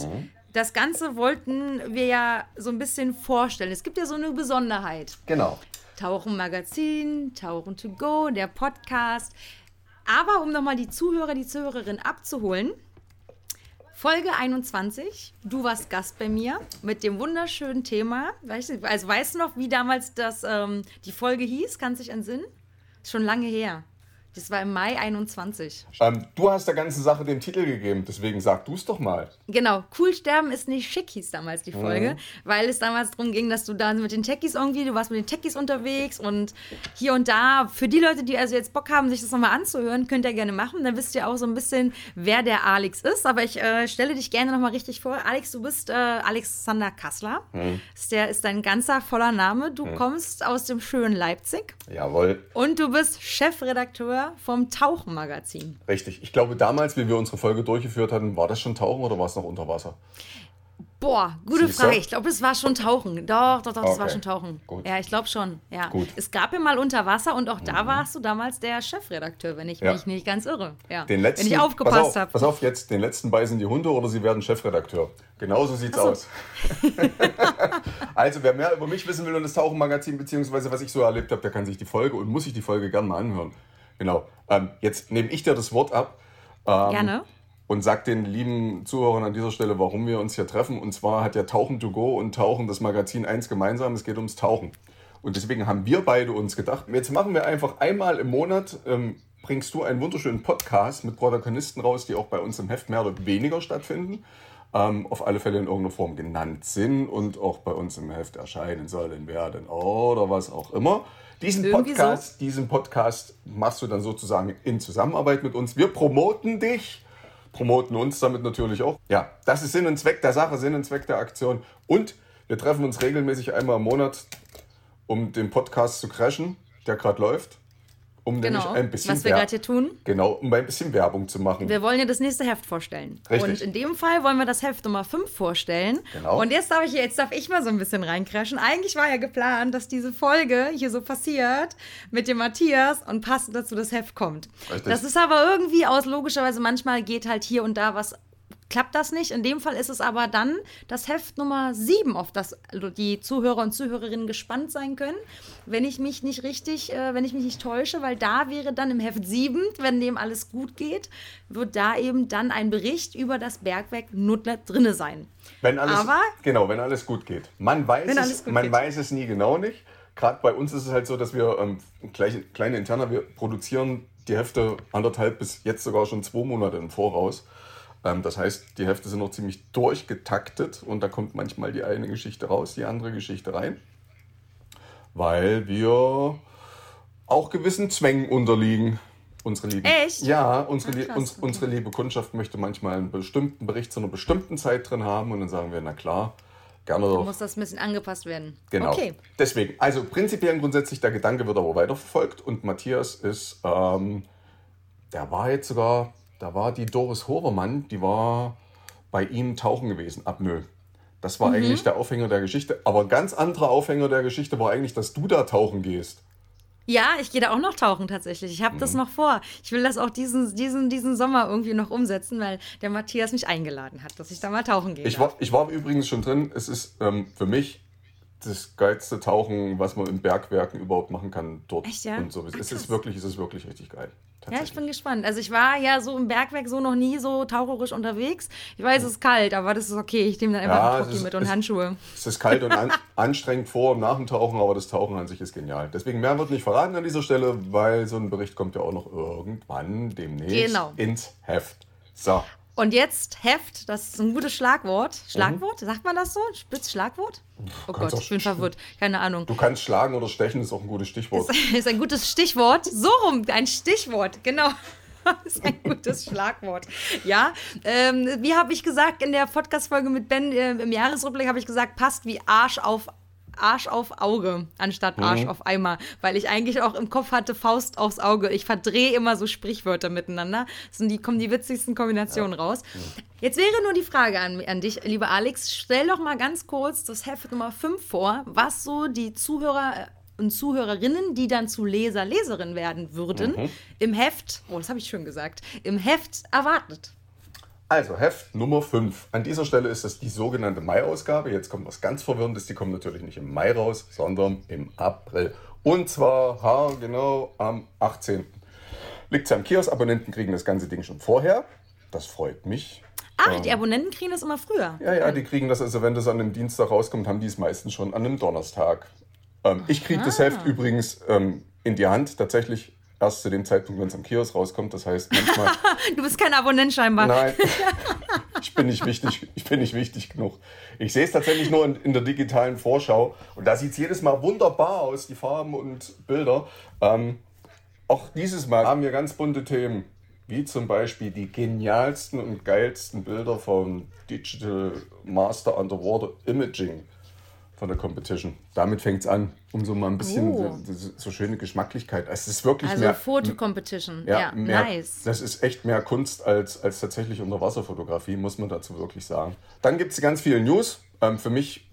das Ganze wollten wir ja so ein bisschen vorstellen. Es gibt ja so eine Besonderheit. Genau. Tauchen Magazin, Tauchen to go, der Podcast. Aber um nochmal die Zuhörer, die Zuhörerin abzuholen, Folge 21, du warst Gast bei mir mit dem wunderschönen Thema. Weißt du, also weißt du noch, wie damals das, ähm, die Folge hieß? Kannst du dich entsinnen? Ist schon lange her. Das war im Mai 21. Ähm, du hast der ganzen Sache den Titel gegeben, deswegen sag du es doch mal. Genau, cool sterben ist nicht schick, hieß damals die Folge, Mhm. weil es damals darum ging, dass du da mit den Techies irgendwie, du warst mit den Techies unterwegs und hier und da, für die Leute, die also jetzt Bock haben, sich das nochmal anzuhören, könnt ihr gerne machen, dann wisst ihr auch so ein bisschen, wer der Alex ist, aber ich äh, stelle dich gerne nochmal richtig vor. Alex, du bist äh, Alexander Kassler, Mhm. ist, der ist dein ganzer voller Name, du kommst aus dem schönen Leipzig Jawohl. und du bist Chefredakteur vom Tauchenmagazin. Richtig. Ich glaube, damals, wie wir unsere Folge durchgeführt hatten, war das schon Tauchen oder war es noch unter Wasser? Boah, gute Siehst du? Frage. Ich glaube, es war schon Tauchen. Doch, doch, doch, das war schon Tauchen. Gut. Ja, ich glaube schon. Ja. Gut. Mhm. Es gab ja mal unter Wasser und auch da warst du damals der Chefredakteur, wenn ich Ja. mich nicht ganz irre. Ja. Den letzten, wenn ich pass aufgepasst auf, habe. Pass auf, jetzt, den letzten beißen die Hunde oder sie werden Chefredakteur. Genauso sieht's so. aus. also, wer mehr über mich wissen will und das Tauchenmagazin, beziehungsweise was ich so erlebt habe, der kann sich die Folge und muss sich die Folge gerne mal anhören. Genau. Ähm, jetzt nehme ich dir das Wort ab. Ähm, Gerne. Und sag den lieben Zuhörern an dieser Stelle, warum wir uns hier treffen. Und zwar hat ja Tauchen to go und Tauchen das Magazin eins gemeinsam. Es geht ums Tauchen. Und deswegen haben wir beide uns gedacht, jetzt machen wir einfach einmal im Monat, ähm, bringst du einen wunderschönen Podcast mit Protagonisten raus, die auch bei uns im Heft mehr oder weniger stattfinden. Ähm, auf alle Fälle in irgendeiner Form genannt sind und auch bei uns im Heft erscheinen sollen werden oder was auch immer. Diesen Irgendwie Podcast, diesen Podcast machst du dann sozusagen in Zusammenarbeit mit uns. Wir promoten dich promoten uns damit natürlich auch. Ja, das ist Sinn und Zweck der Sache, Sinn und Zweck der Aktion. Und wir treffen uns regelmäßig einmal im Monat, um den Podcast zu crashen, der gerade läuft. Um Genau. nämlich ein bisschen Was wir gerade hier tun. Genau, um ein bisschen Werbung zu machen. Wir wollen ja das nächste Heft vorstellen. Richtig. Und in dem Fall wollen wir das Heft Nummer 5 vorstellen. Genau. Und jetzt darf ich, jetzt darf ich mal so ein bisschen reincrashen. Eigentlich war ja geplant, dass diese Folge hier so passiert mit dem Matthias und passend dazu das Heft kommt. Richtig. Das ist aber irgendwie aus, logischerweise, manchmal geht halt hier und da was. Klappt das nicht? In dem Fall ist es aber dann das Heft Nummer 7, auf das die Zuhörer und Zuhörerinnen gespannt sein können. Wenn ich mich nicht richtig, äh, wenn ich mich nicht täusche, weil da wäre dann im Heft 7, wenn dem alles gut geht, wird da eben dann ein Bericht über das Bergwerk Nuttler drinne sein. Wenn alles, Aber- genau, wenn alles gut geht. Man weiß, es, man geht. weiß es nie genau nicht. Gerade bei uns ist es halt so, dass wir ähm, gleich, kleine Interner, wir produzieren die Hefte anderthalb bis jetzt sogar schon zwei Monate im Voraus. Ähm, das heißt, die Hefte sind noch ziemlich durchgetaktet und da kommt manchmal die eine Geschichte raus, die andere Geschichte rein. Weil wir auch gewissen Zwängen unterliegen. Unsere lieben, Echt? Ja, unsere, krass, uns, unsere liebe Kundschaft möchte manchmal einen bestimmten Bericht zu einer bestimmten Zeit drin haben und dann sagen wir, na klar, gerne doch. Muss das ein bisschen angepasst werden. Genau. Okay. Deswegen, also prinzipiell und grundsätzlich, der Gedanke wird aber weiterverfolgt und Matthias ist, ähm, der war jetzt sogar, da war die Doris Hovermann, die war bei ihm tauchen gewesen, ab Nö. Das Mhm. war eigentlich der Aufhänger der Geschichte. Aber ein ganz anderer Aufhänger der Geschichte war eigentlich, dass du da tauchen gehst. Ja, ich gehe da auch noch tauchen tatsächlich. Ich habe das Mhm. noch vor. Ich will das auch diesen, diesen, diesen Sommer irgendwie noch umsetzen, weil der Matthias mich eingeladen hat, dass ich da mal tauchen gehe. Ich war, ich war übrigens schon drin. Es ist ähm, für mich das geilste Tauchen, was man in Bergwerken überhaupt machen kann dort. Echt, ja? Und so. Ach, es krass. ist wirklich, es ist wirklich richtig geil. Ja, ich bin gespannt. Also ich war ja so im Bergwerk so noch nie so taucherisch unterwegs. Ich weiß, es ist kalt, aber das ist okay. Ich nehme dann einfach Ja, einen ist- mit und es- Handschuhe. Es ist kalt und an, anstrengend vor und nach dem Tauchen, aber das Tauchen an sich ist genial. Deswegen mehr wird nicht verraten an dieser Stelle, weil so ein Bericht kommt ja auch noch irgendwann demnächst Genau. ins Heft. So. Und jetzt Heft, das ist ein gutes Schlagwort. Schlagwort? Sagt man das so? Spitz Schlagwort? Oh Gott, ich bin verwirrt. Keine Ahnung. Du kannst schlagen oder stechen, ist auch ein gutes Stichwort. Ist ein gutes Stichwort. So rum, ein Stichwort, genau. ist ein gutes Schlagwort. Ja, ähm, wie habe ich gesagt in der Podcast-Folge mit Ben äh, im Jahresrückblick, habe ich gesagt, passt wie Arsch auf Arsch auf Auge anstatt Arsch auf Eimer, weil ich eigentlich auch im Kopf hatte Faust aufs Auge. Ich verdrehe immer so Sprichwörter miteinander. Das sind die, kommen die witzigsten Kombinationen raus. Jetzt wäre nur die Frage an, an dich, lieber Alex. Stell doch mal ganz kurz das Heft Nummer 5 vor, was so die Zuhörer äh, und Zuhörerinnen, die dann zu Leser, Leserinnen werden würden, im Heft, oh, das habe ich schön gesagt, im Heft erwartet. Also, Heft Nummer 5. An dieser Stelle ist es die sogenannte Mai-Ausgabe. Jetzt kommt was ganz Verwirrendes. Die kommt natürlich nicht im Mai raus, sondern im April. Und zwar, ha, genau, am 18. Liegt es am Kiosk. Abonnenten kriegen das ganze Ding schon vorher. Das freut mich. Ach, die Abonnenten kriegen das immer früher. Ja, ja, die kriegen das, also wenn das an einem Dienstag rauskommt, haben die es meistens schon an einem Donnerstag. Ähm, ich kriege das Heft übrigens ähm, in die Hand tatsächlich erst zu dem Zeitpunkt, wenn es am Kiosk rauskommt. Das heißt, manchmal. Du bist kein Abonnent scheinbar. Nein, ich bin nicht wichtig, ich bin nicht wichtig genug. Ich sehe es tatsächlich nur in, in der digitalen Vorschau und da sieht es jedes Mal wunderbar aus, die Farben und Bilder. Ähm, auch dieses Mal haben wir ganz bunte Themen, wie zum Beispiel die genialsten und geilsten Bilder vom Digital Master Underwater Imaging von der Competition. Damit fängt es an, um so mal ein bisschen Oh. so, so, schöne Geschmacklichkeit. Es ist wirklich Also mehr, Fotocompetition. Ja, mehr, nice. Das ist echt mehr Kunst als, als tatsächlich Unterwasserfotografie, muss man dazu wirklich sagen. Dann gibt es ganz viele News. Ähm, für mich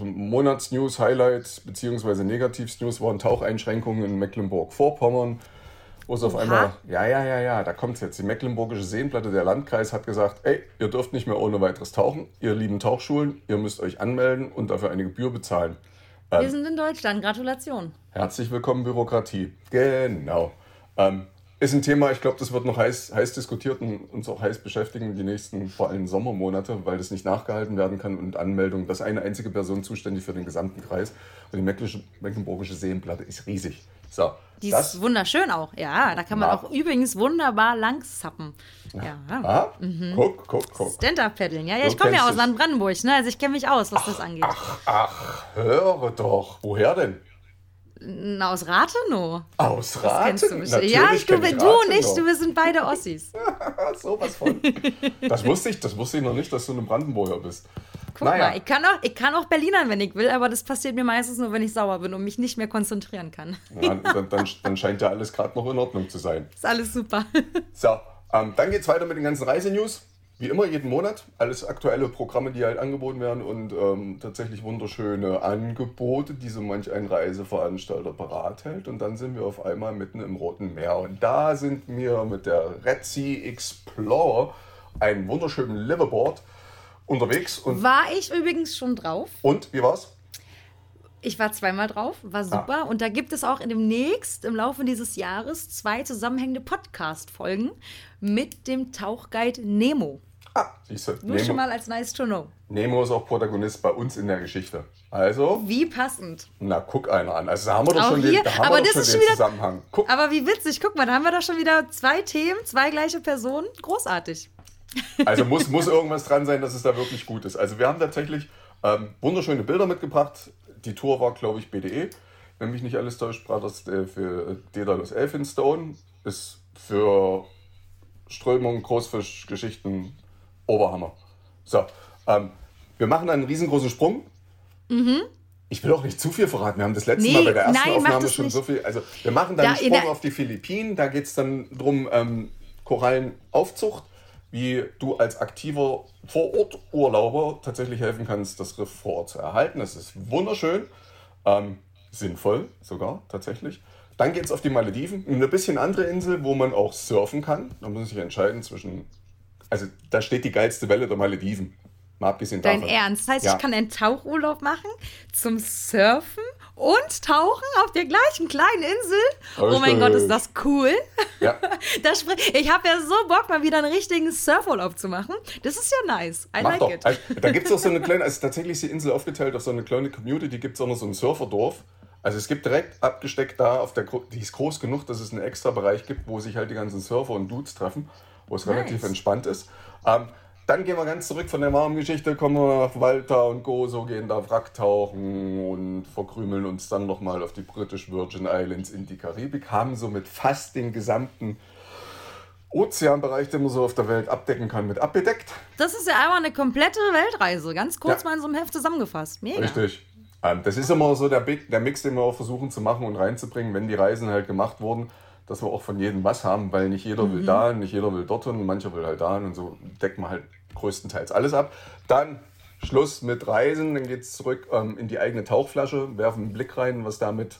Monatsnews, Highlights beziehungsweise Negativsnews waren Taucheinschränkungen in Mecklenburg-Vorpommern. Wo es auf Oha. einmal, ja, ja, ja, ja, da kommt es jetzt. Die Mecklenburgische Seenplatte, der Landkreis hat gesagt, ey, ihr dürft nicht mehr ohne weiteres tauchen. Ihr lieben Tauchschulen, ihr müsst euch anmelden und dafür eine Gebühr bezahlen. Wir sind in Deutschland. Gratulation. Herzlich willkommen, Bürokratie. Genau. Ähm, ist ein Thema, ich glaube, das wird noch heiß, heiß diskutiert und uns auch heiß beschäftigen die nächsten, vor allem Sommermonate, weil das nicht nachgehalten werden kann und Anmeldung, dass eine einzige Person zuständig für den gesamten Kreis und die Mecklenburgische Seenplatte ist riesig. So, Die das, ist wunderschön auch. Ja, da kann man auch übrigens wunderbar langsappen. Ja. ah, guck, guck, guck. Stand-up-Paddeln. Ja, ja, ich komme ja aus. Landbrandenburg, ne? Also ich kenne mich aus, was das angeht. Ach, höre doch. Woher denn? Na, aus Rathenow. Aus Das Raten? kennst du bestimmt. Natürlich Ja, ich, du, du und Rathenow. ich, du, wir sind beide Ossis. Sowas von. Das wusste ich, das wusste ich noch nicht, dass du eine Brandenburger bist. Guck mal, ich kann, auch, ich kann auch Berlinern, wenn ich will, aber das passiert mir meistens nur, wenn ich sauer bin und mich nicht mehr konzentrieren kann. Ja, dann, dann, dann scheint ja alles gerade noch in Ordnung zu sein. Ist alles super. So, ähm, dann geht es weiter mit den ganzen Reisenews. Wie immer, jeden Monat. Alles aktuelle Programme, die halt angeboten werden und ähm, tatsächlich wunderschöne Angebote, die so manch ein Reiseveranstalter bereithält. Und dann sind wir auf einmal mitten im Roten Meer. Und da sind wir mit der Red Sea Explorer, einem wunderschönen Liveaboard, unterwegs. Und, War ich übrigens schon drauf. und wie war's? Ich war zweimal drauf, war super. Und da gibt es auch demnächst im Laufe dieses Jahres zwei zusammenhängende Podcast-Folgen mit dem Tauchguide Nemo. Ah, siehst du, Nur schon Nemo, mal als nice to know. Nemo ist auch Protagonist bei uns in der Geschichte. Also, Wie passend. na, guck einer an. Also, da haben wir doch Auch schon hier? den, da haben Aber wir doch das schon ist den schon wieder- Zusammenhang. Guck, Aber wie witzig, guck mal, da haben wir doch schon wieder zwei Themen, zwei gleiche Personen. Großartig. Also muss, muss irgendwas dran sein, dass es da wirklich gut ist. Also wir haben tatsächlich ähm, wunderschöne Bilder mitgebracht. Die Tour war, glaube ich, BDE. Wenn mich nicht alles täuscht, war das äh, für Daedalus Elphinstone. Ist für Strömung, Großfisch, Geschichten, Oberhammer. So, ähm, wir machen einen riesengroßen Sprung. Ich will auch nicht zu viel verraten. Wir haben das letzte Mhm. Nee, Mal bei der ersten nein, Aufnahme schon nicht. so viel. Also wir machen dann Da einen in Sprung auf die Philippinen. Da geht es dann darum, ähm, Korallenaufzucht, wie du als aktiver Vororturlauber tatsächlich helfen kannst, das Riff vor Ort zu erhalten. Das ist wunderschön, ähm, sinnvoll sogar tatsächlich. Dann geht es auf die Malediven, eine bisschen andere Insel, wo man auch surfen kann. Da muss man sich entscheiden zwischen, also da steht die geilste Welle der Malediven. Mal abgesehen Dein davon. Ernst? Das heißt, Ja. ich kann einen Tauchurlaub machen zum Surfen und Tauchen auf der gleichen kleinen Insel? Oh mein Richtig. Gott, ist das cool. Ja. Das ich habe ja so Bock, mal wieder einen richtigen Surfurlaub zu machen. Das ist ja nice. I Mach like doch. it. Also, da gibt es auch so eine kleine, also tatsächlich ist die Insel aufgeteilt auf so eine kleine Community, gibt es auch noch so ein Surferdorf. Also es gibt direkt abgesteckt da, auf der, die ist groß genug, dass es einen extra Bereich gibt, wo sich halt die ganzen Surfer und Dudes treffen, wo es Nice. relativ entspannt ist. Ähm, dann gehen wir ganz zurück von der warmen Geschichte, kommen wir nach Walter und Gozo, gehen da Wracktauchen und verkrümeln uns dann nochmal auf die British Virgin Islands in die Karibik, haben somit fast den gesamten Ozeanbereich, den man so auf der Welt abdecken kann, mit abgedeckt. Das ist ja einmal eine komplette Weltreise. Ganz kurz Ja. mal in so einem Heft zusammengefasst. Mega. Richtig. Ähm, das ist immer so der, Big, der Mix, den wir auch versuchen zu machen und reinzubringen, wenn die Reisen halt gemacht wurden, dass wir auch von jedem was haben, weil nicht jeder will da, nicht jeder will dort hin, mancher will halt da und so decken wir halt größtenteils alles ab. Dann Schluss mit Reisen, dann geht es zurück ähm, in die eigene Tauchflasche, werfen einen Blick rein, was damit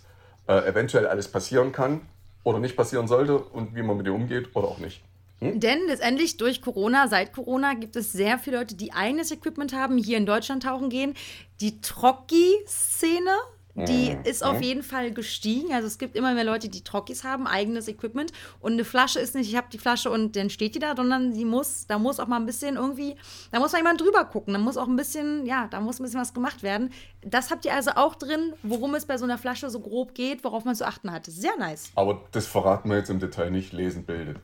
äh, eventuell alles passieren kann oder nicht passieren sollte und wie man mit ihr umgeht oder auch nicht. Denn letztendlich durch Corona, seit Corona, gibt es sehr viele Leute, die eigenes Equipment haben, hier in Deutschland tauchen gehen. Die Trocki-Szene, die Mhm. ist auf jeden Fall gestiegen. Also es gibt immer mehr Leute, die Trockis haben, eigenes Equipment. Und eine Flasche ist nicht, ich habe die Flasche und dann steht die da, sondern die muss, da muss auch mal ein bisschen irgendwie, da muss mal jemand drüber gucken. Da muss auch ein bisschen, ja, da muss ein bisschen was gemacht werden. Das habt ihr also auch drin, worum es bei so einer Flasche so grob geht, worauf man zu achten hat. Sehr nice. Aber das verraten wir jetzt im Detail nicht. Lesen bildet.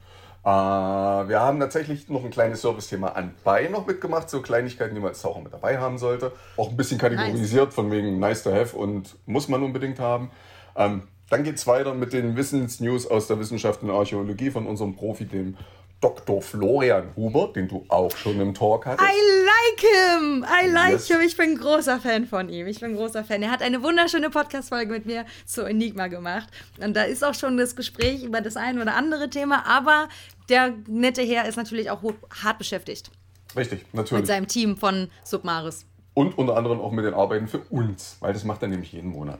Äh, wir haben tatsächlich noch ein kleines Service-Thema anbei noch mitgemacht. So Kleinigkeiten, die man als Taucher mit dabei haben sollte. Auch ein bisschen kategorisiert von wegen nice to have und muss man unbedingt haben. Ähm, dann geht es weiter mit den Wissensnews aus der Wissenschaft und Archäologie von unserem Profi, dem Dr. Florian Huber, den du auch schon im Talk hattest. I like him! I like Yes. him! Ich bin ein großer Fan von ihm. Ich bin ein großer Fan. Er hat eine wunderschöne Podcast-Folge mit mir zu Enigma gemacht. Und da ist auch schon das Gespräch über das ein oder andere Thema. Aber der nette Herr ist natürlich auch hart beschäftigt Richtig, mit natürlich. seinem Team von Submaris. Und unter anderem auch mit den Arbeiten für uns, weil das macht er nämlich jeden Monat.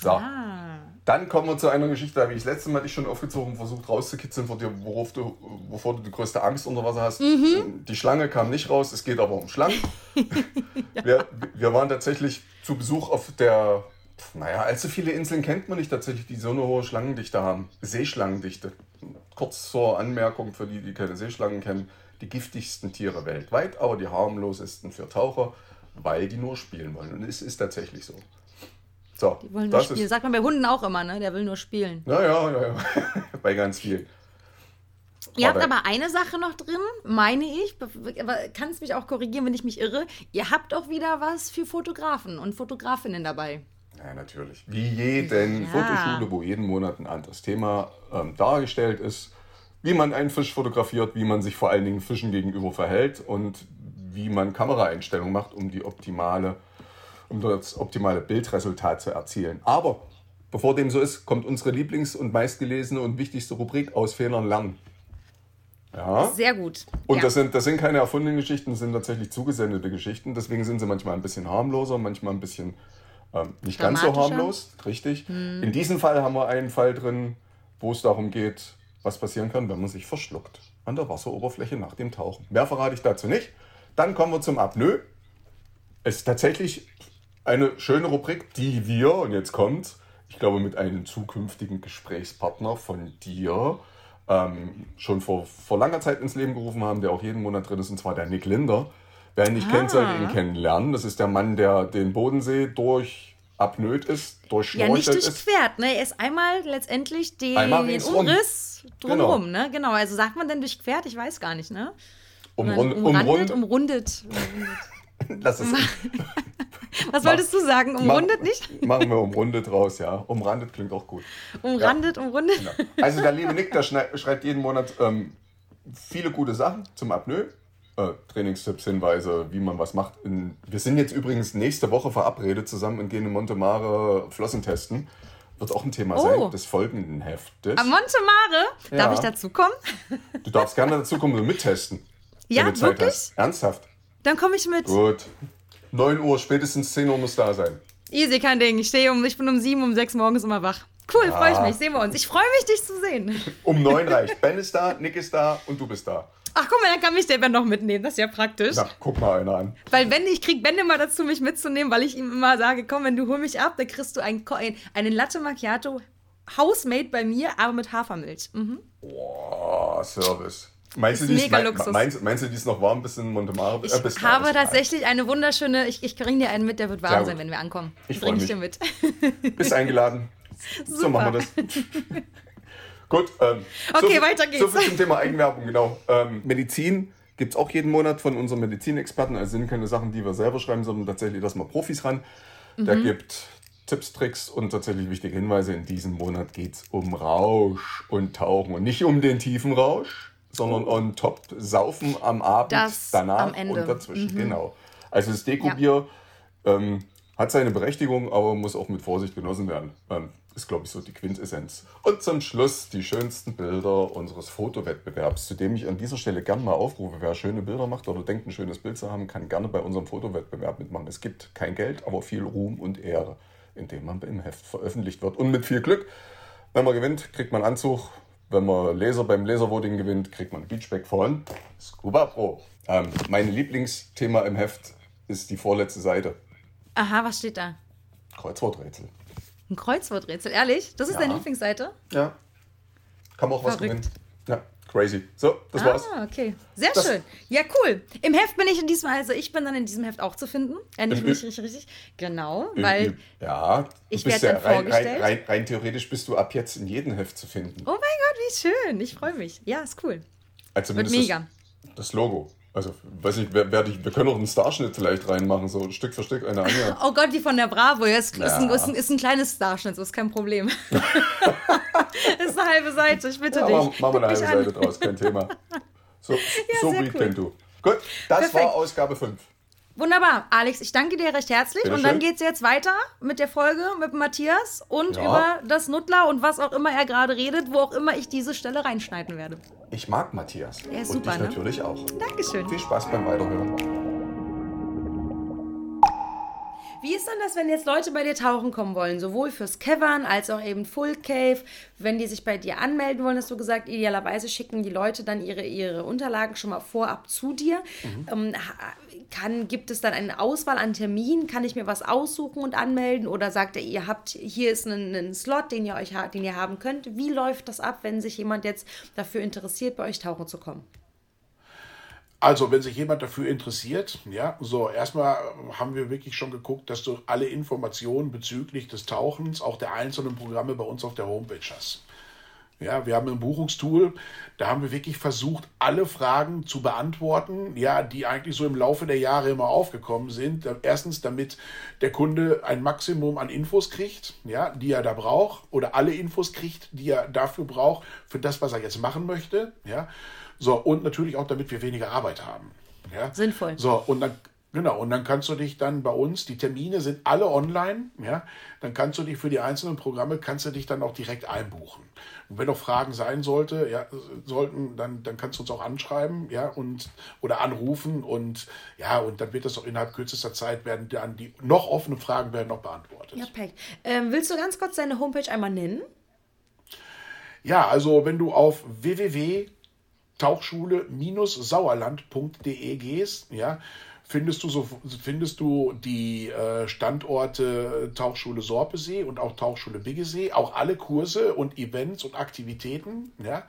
So. Ah. Dann kommen wir zu einer Geschichte, da habe ich das letzte Mal dich schon aufgezogen und versucht rauszukitzeln, vor dir, worauf du, wovor du die größte Angst unter Wasser hast. Die Schlange kam nicht raus, es geht aber um Schlangen. wir, wir waren tatsächlich zu Besuch auf der, naja, allzu viele Inseln kennt man nicht tatsächlich, die so eine hohe Schlangendichte haben. Seeschlangendichte. Kurz zur Anmerkung für die, die keine Seeschlangen kennen. Die giftigsten Tiere weltweit, aber die harmlosesten für Taucher, weil die nur spielen wollen. Und es ist tatsächlich so. So, Die wollen nur das spielen. ist Sagt man bei Hunden auch immer, ne? Der will nur spielen. ja, ja, ja, ja. Bei ganz vielen. Ihr habt Aber- aber eine Sache noch drin, meine ich, aber kannst mich auch korrigieren, wenn ich mich irre. Ihr habt auch wieder was für Fotografen und Fotografinnen dabei. Ja, natürlich. Wie jeden Ja. Fotoschule, wo jeden Monat ein anderes Thema ähm, dargestellt ist, wie man einen Fisch fotografiert, wie man sich vor allen Dingen Fischen gegenüber verhält und wie man Kameraeinstellungen macht, um die optimale, um das optimale Bildresultat zu erzielen. Aber bevor dem so ist, kommt unsere Lieblings- und meistgelesene und wichtigste Rubrik aus Fehlern lernen. Ja. Sehr gut. Und ja. das, sind, das sind keine erfundenen Geschichten, das sind tatsächlich zugesendete Geschichten. Deswegen sind sie manchmal ein bisschen harmloser, manchmal ein bisschen ähm, nicht ganz so harmlos. Richtig. In diesem Fall haben wir einen Fall drin, wo es darum geht, was passieren kann, wenn man sich verschluckt an der Wasseroberfläche nach dem Tauchen. Mehr verrate ich dazu nicht. Dann kommen wir zum Apnoe. Es ist tatsächlich eine schöne Rubrik, die wir, und jetzt kommt, ich glaube, mit einem zukünftigen Gesprächspartner von dir ähm, schon vor, vor langer Zeit ins Leben gerufen haben, der auch jeden Monat drin ist, und zwar der Nick Linder. Wer ihn nicht kennt, sollte ihn kennenlernen. Das ist der Mann, der den Bodensee durch apnoet ist, ja, durchschnorchelt nicht ist. durchquert, ne? Er ist einmal letztendlich den, Einmal den. Umriss drumherum, ne? Genau, also sagt man denn durchquert? Ich weiß gar nicht, ne? Umrund, umrandet, umrund, umrundet. lass es, Was wolltest du sagen? Umrundet mach- nicht? Machen wir umrundet raus, ja. Umrandet klingt auch gut. Umrandet, umrundet? Genau. Also der liebe Nick, der schreibt jeden Monat ähm, viele gute Sachen zum Apnoe. Äh, Trainingstipps, Hinweise, wie man was macht. In, wir sind jetzt übrigens nächste Woche verabredet zusammen und gehen in Montemare Flossen testen. Wird auch ein Thema Oh. sein des folgenden Heftes. Am Montemare? Ja. Darf ich dazu kommen? Du darfst gerne dazu kommen und mittesten. Ja, wirklich? hast. Ernsthaft. Dann komme ich mit. Gut. 9 Uhr, spätestens 10 Uhr muss da sein. Easy, kein Ding. Ich stehe um, ich bin um sieben, um sechs morgens immer wach. Cool, freue ich Ah. mich. Sehen wir uns. Ich freue mich, dich zu sehen. Um 9 reicht. Ben ist da, Nick ist da und du bist da. Ach, guck mal, dann kann mich der Ben noch mitnehmen. Das ist ja praktisch. Na, guck mal einer an. Weil Ben, ich krieg Ben immer dazu, mich mitzunehmen, weil ich ihm immer sage, komm, wenn du hol mich ab, dann kriegst du ein, Ko- ein, einen Latte Macchiato, Housemade bei mir, aber mit Hafermilch. Mhm. Boah, Service. Meinst du, Ist die ist, mega mein- Luxus. meinst, meinst du, die ist noch warm bis in Montemare? Ich Äh, bis habe bis- tatsächlich eine wunderschöne, ich, ich bringe dir einen mit, der wird warm Sehr sein, gut. wenn wir ankommen. Ich Bring freu ich dir mit. Bist eingeladen. So Super. machen wir das. Gut. Ähm, Okay, so weiter geht's. So viel zum Thema Eigenwerbung, genau. Ähm, Medizin Gibt es auch jeden Monat von unseren Medizinexperten. Also sind keine Sachen, die wir selber schreiben, sondern tatsächlich lassen wir Profis ran. Der gibt Tipps, Tricks und tatsächlich wichtige Hinweise. In diesem Monat geht es um Rausch und Tauchen und nicht um den tiefen Rausch, sondern on top Saufen am Abend, Das danach am und dazwischen. Genau. Also das Dekobier ähm, hat seine Berechtigung, aber muss auch mit Vorsicht genossen werden. Ähm, ist, glaube ich, so die Quintessenz. Und zum Schluss die schönsten Bilder unseres Fotowettbewerbs, zu dem ich an dieser Stelle gerne mal aufrufe. Wer schöne Bilder macht oder denkt, ein schönes Bild zu haben, kann gerne bei unserem Fotowettbewerb mitmachen. Es gibt kein Geld, aber viel Ruhm und Ehre, indem man im Heft veröffentlicht wird. Und mit viel Glück, wenn man gewinnt, kriegt man Anzug. Wenn man Laser beim Laservoting gewinnt, kriegt man Beachback von Scuba Pro. Ähm, mein Lieblingsthema im Heft ist die vorletzte Seite. Aha, was steht da? Kreuzworträtsel. Ein Kreuzworträtsel, ehrlich? Das ist Ja. deine Lieblingsseite? Ja. Kann man auch was Verrückt. gewinnen. Ja, crazy. So, das war's. Ah, okay. Sehr Das- schön. Ja, cool. Im Heft bin ich in diesem, also ich bin dann in diesem Heft auch zu finden. Äh, nicht, richtig, richtig. Genau, weil, ja, du ich bist werd ja dann rein, rein, vorgestellt. rein, rein theoretisch bist du ab jetzt in jedem Heft zu finden. oh mein Gott, wie schön. Ich freue mich. Ja, ist cool. Also Wird mega. Das, das Logo. Also, weiß nicht, wer, wer die, wir können auch einen Starschnitt vielleicht reinmachen, so Stück für Stück eine Anja. Oh Gott, die von der Bravo. Ja, ist, ist, ein, Ja. ist, ein, ist ein kleines Starschnitt, so ist kein Problem. ist eine halbe Seite, ich bitte Ja, dich. machen, wir eine halbe Seite draus, kein Thema. So, so sehr wie cool. du. Gut, das Perfekt. war Ausgabe 5. Wunderbar. Alex, ich danke dir recht herzlich. Bitte und dann schön. geht es jetzt weiter mit der Folge mit Matthias und Ja. über das Nuttler und was auch immer er gerade redet, wo auch immer ich diese Stelle reinschneiden werde. Ich mag Matthias. Er ist Und super, ich ne? natürlich auch. Dankeschön. Viel Spaß beim Weiterhören. Wie ist denn das, wenn jetzt Leute bei dir tauchen kommen wollen, sowohl fürs Cavern als auch eben Full Cave, wenn die sich bei dir anmelden wollen, hast du gesagt, idealerweise schicken die Leute dann ihre, ihre Unterlagen schon mal vorab zu dir. Ähm, ha- kann, gibt es dann eine Auswahl an Terminen? Kann ich mir was aussuchen und anmelden? Oder sagt er, ihr habt, hier ist ein, ein Slot, den ihr, euch, den ihr haben könnt? Wie läuft das ab, wenn sich jemand jetzt dafür interessiert, bei euch tauchen zu kommen? Also, wenn sich jemand dafür interessiert, ja, so erstmal haben wir wirklich schon geguckt, dass du alle Informationen bezüglich des Tauchens, auch der einzelnen Programme bei uns auf der Homepage hast. Ja, wir haben ein Buchungstool, da haben wir wirklich versucht, alle Fragen zu beantworten, ja, die eigentlich so im Laufe der Jahre immer aufgekommen sind. Erstens, damit der Kunde ein Maximum an Infos kriegt, ja, die er da braucht, oder alle Infos kriegt, die er dafür braucht, für das, was er jetzt machen möchte, ja. So, und natürlich auch, damit wir weniger Arbeit haben. Ja? Sinnvoll. So, und dann, genau, und dann kannst du dich dann bei uns, die Termine sind alle online, ja, dann kannst du dich für die einzelnen Programme, kannst du dich dann auch direkt einbuchen. Und wenn noch Fragen sein sollte, ja, sollten, dann, dann kannst du uns auch anschreiben, ja, und, oder anrufen und, ja, und dann wird das auch innerhalb kürzester Zeit werden dann die noch offenen Fragen werden noch beantwortet. Ja, perfekt. Ähm, willst du ganz kurz deine Homepage einmal nennen? Ja, also wenn du auf www.tauchschule-sauerland.de gehst, ja, findest du so findest du die äh, Standorte Tauchschule Sorpesee und auch Tauchschule Biggesee, auch alle Kurse und Events und Aktivitäten, ja.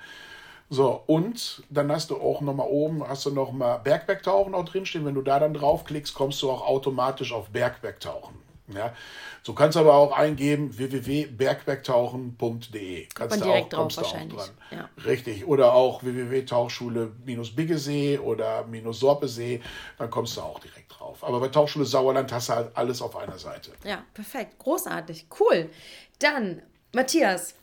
So, und dann hast du auch nochmal oben, hast du nochmal Bergwerktauchen auch drinstehen. Wenn du da dann draufklickst, kommst du auch automatisch auf Bergwerktauchen. Ja, so kannst du aber auch eingeben www.bergwerktauchen.de. Kannst man du direkt auch, drauf auch wahrscheinlich, dran. ja. Richtig. Oder auch www.tauchschule-Biggesee oder Sorpesee. Dann kommst du auch direkt drauf. Aber bei Tauchschule Sauerland hast du halt alles auf einer Seite. Ja, perfekt. Großartig. Cool. Dann, Matthias,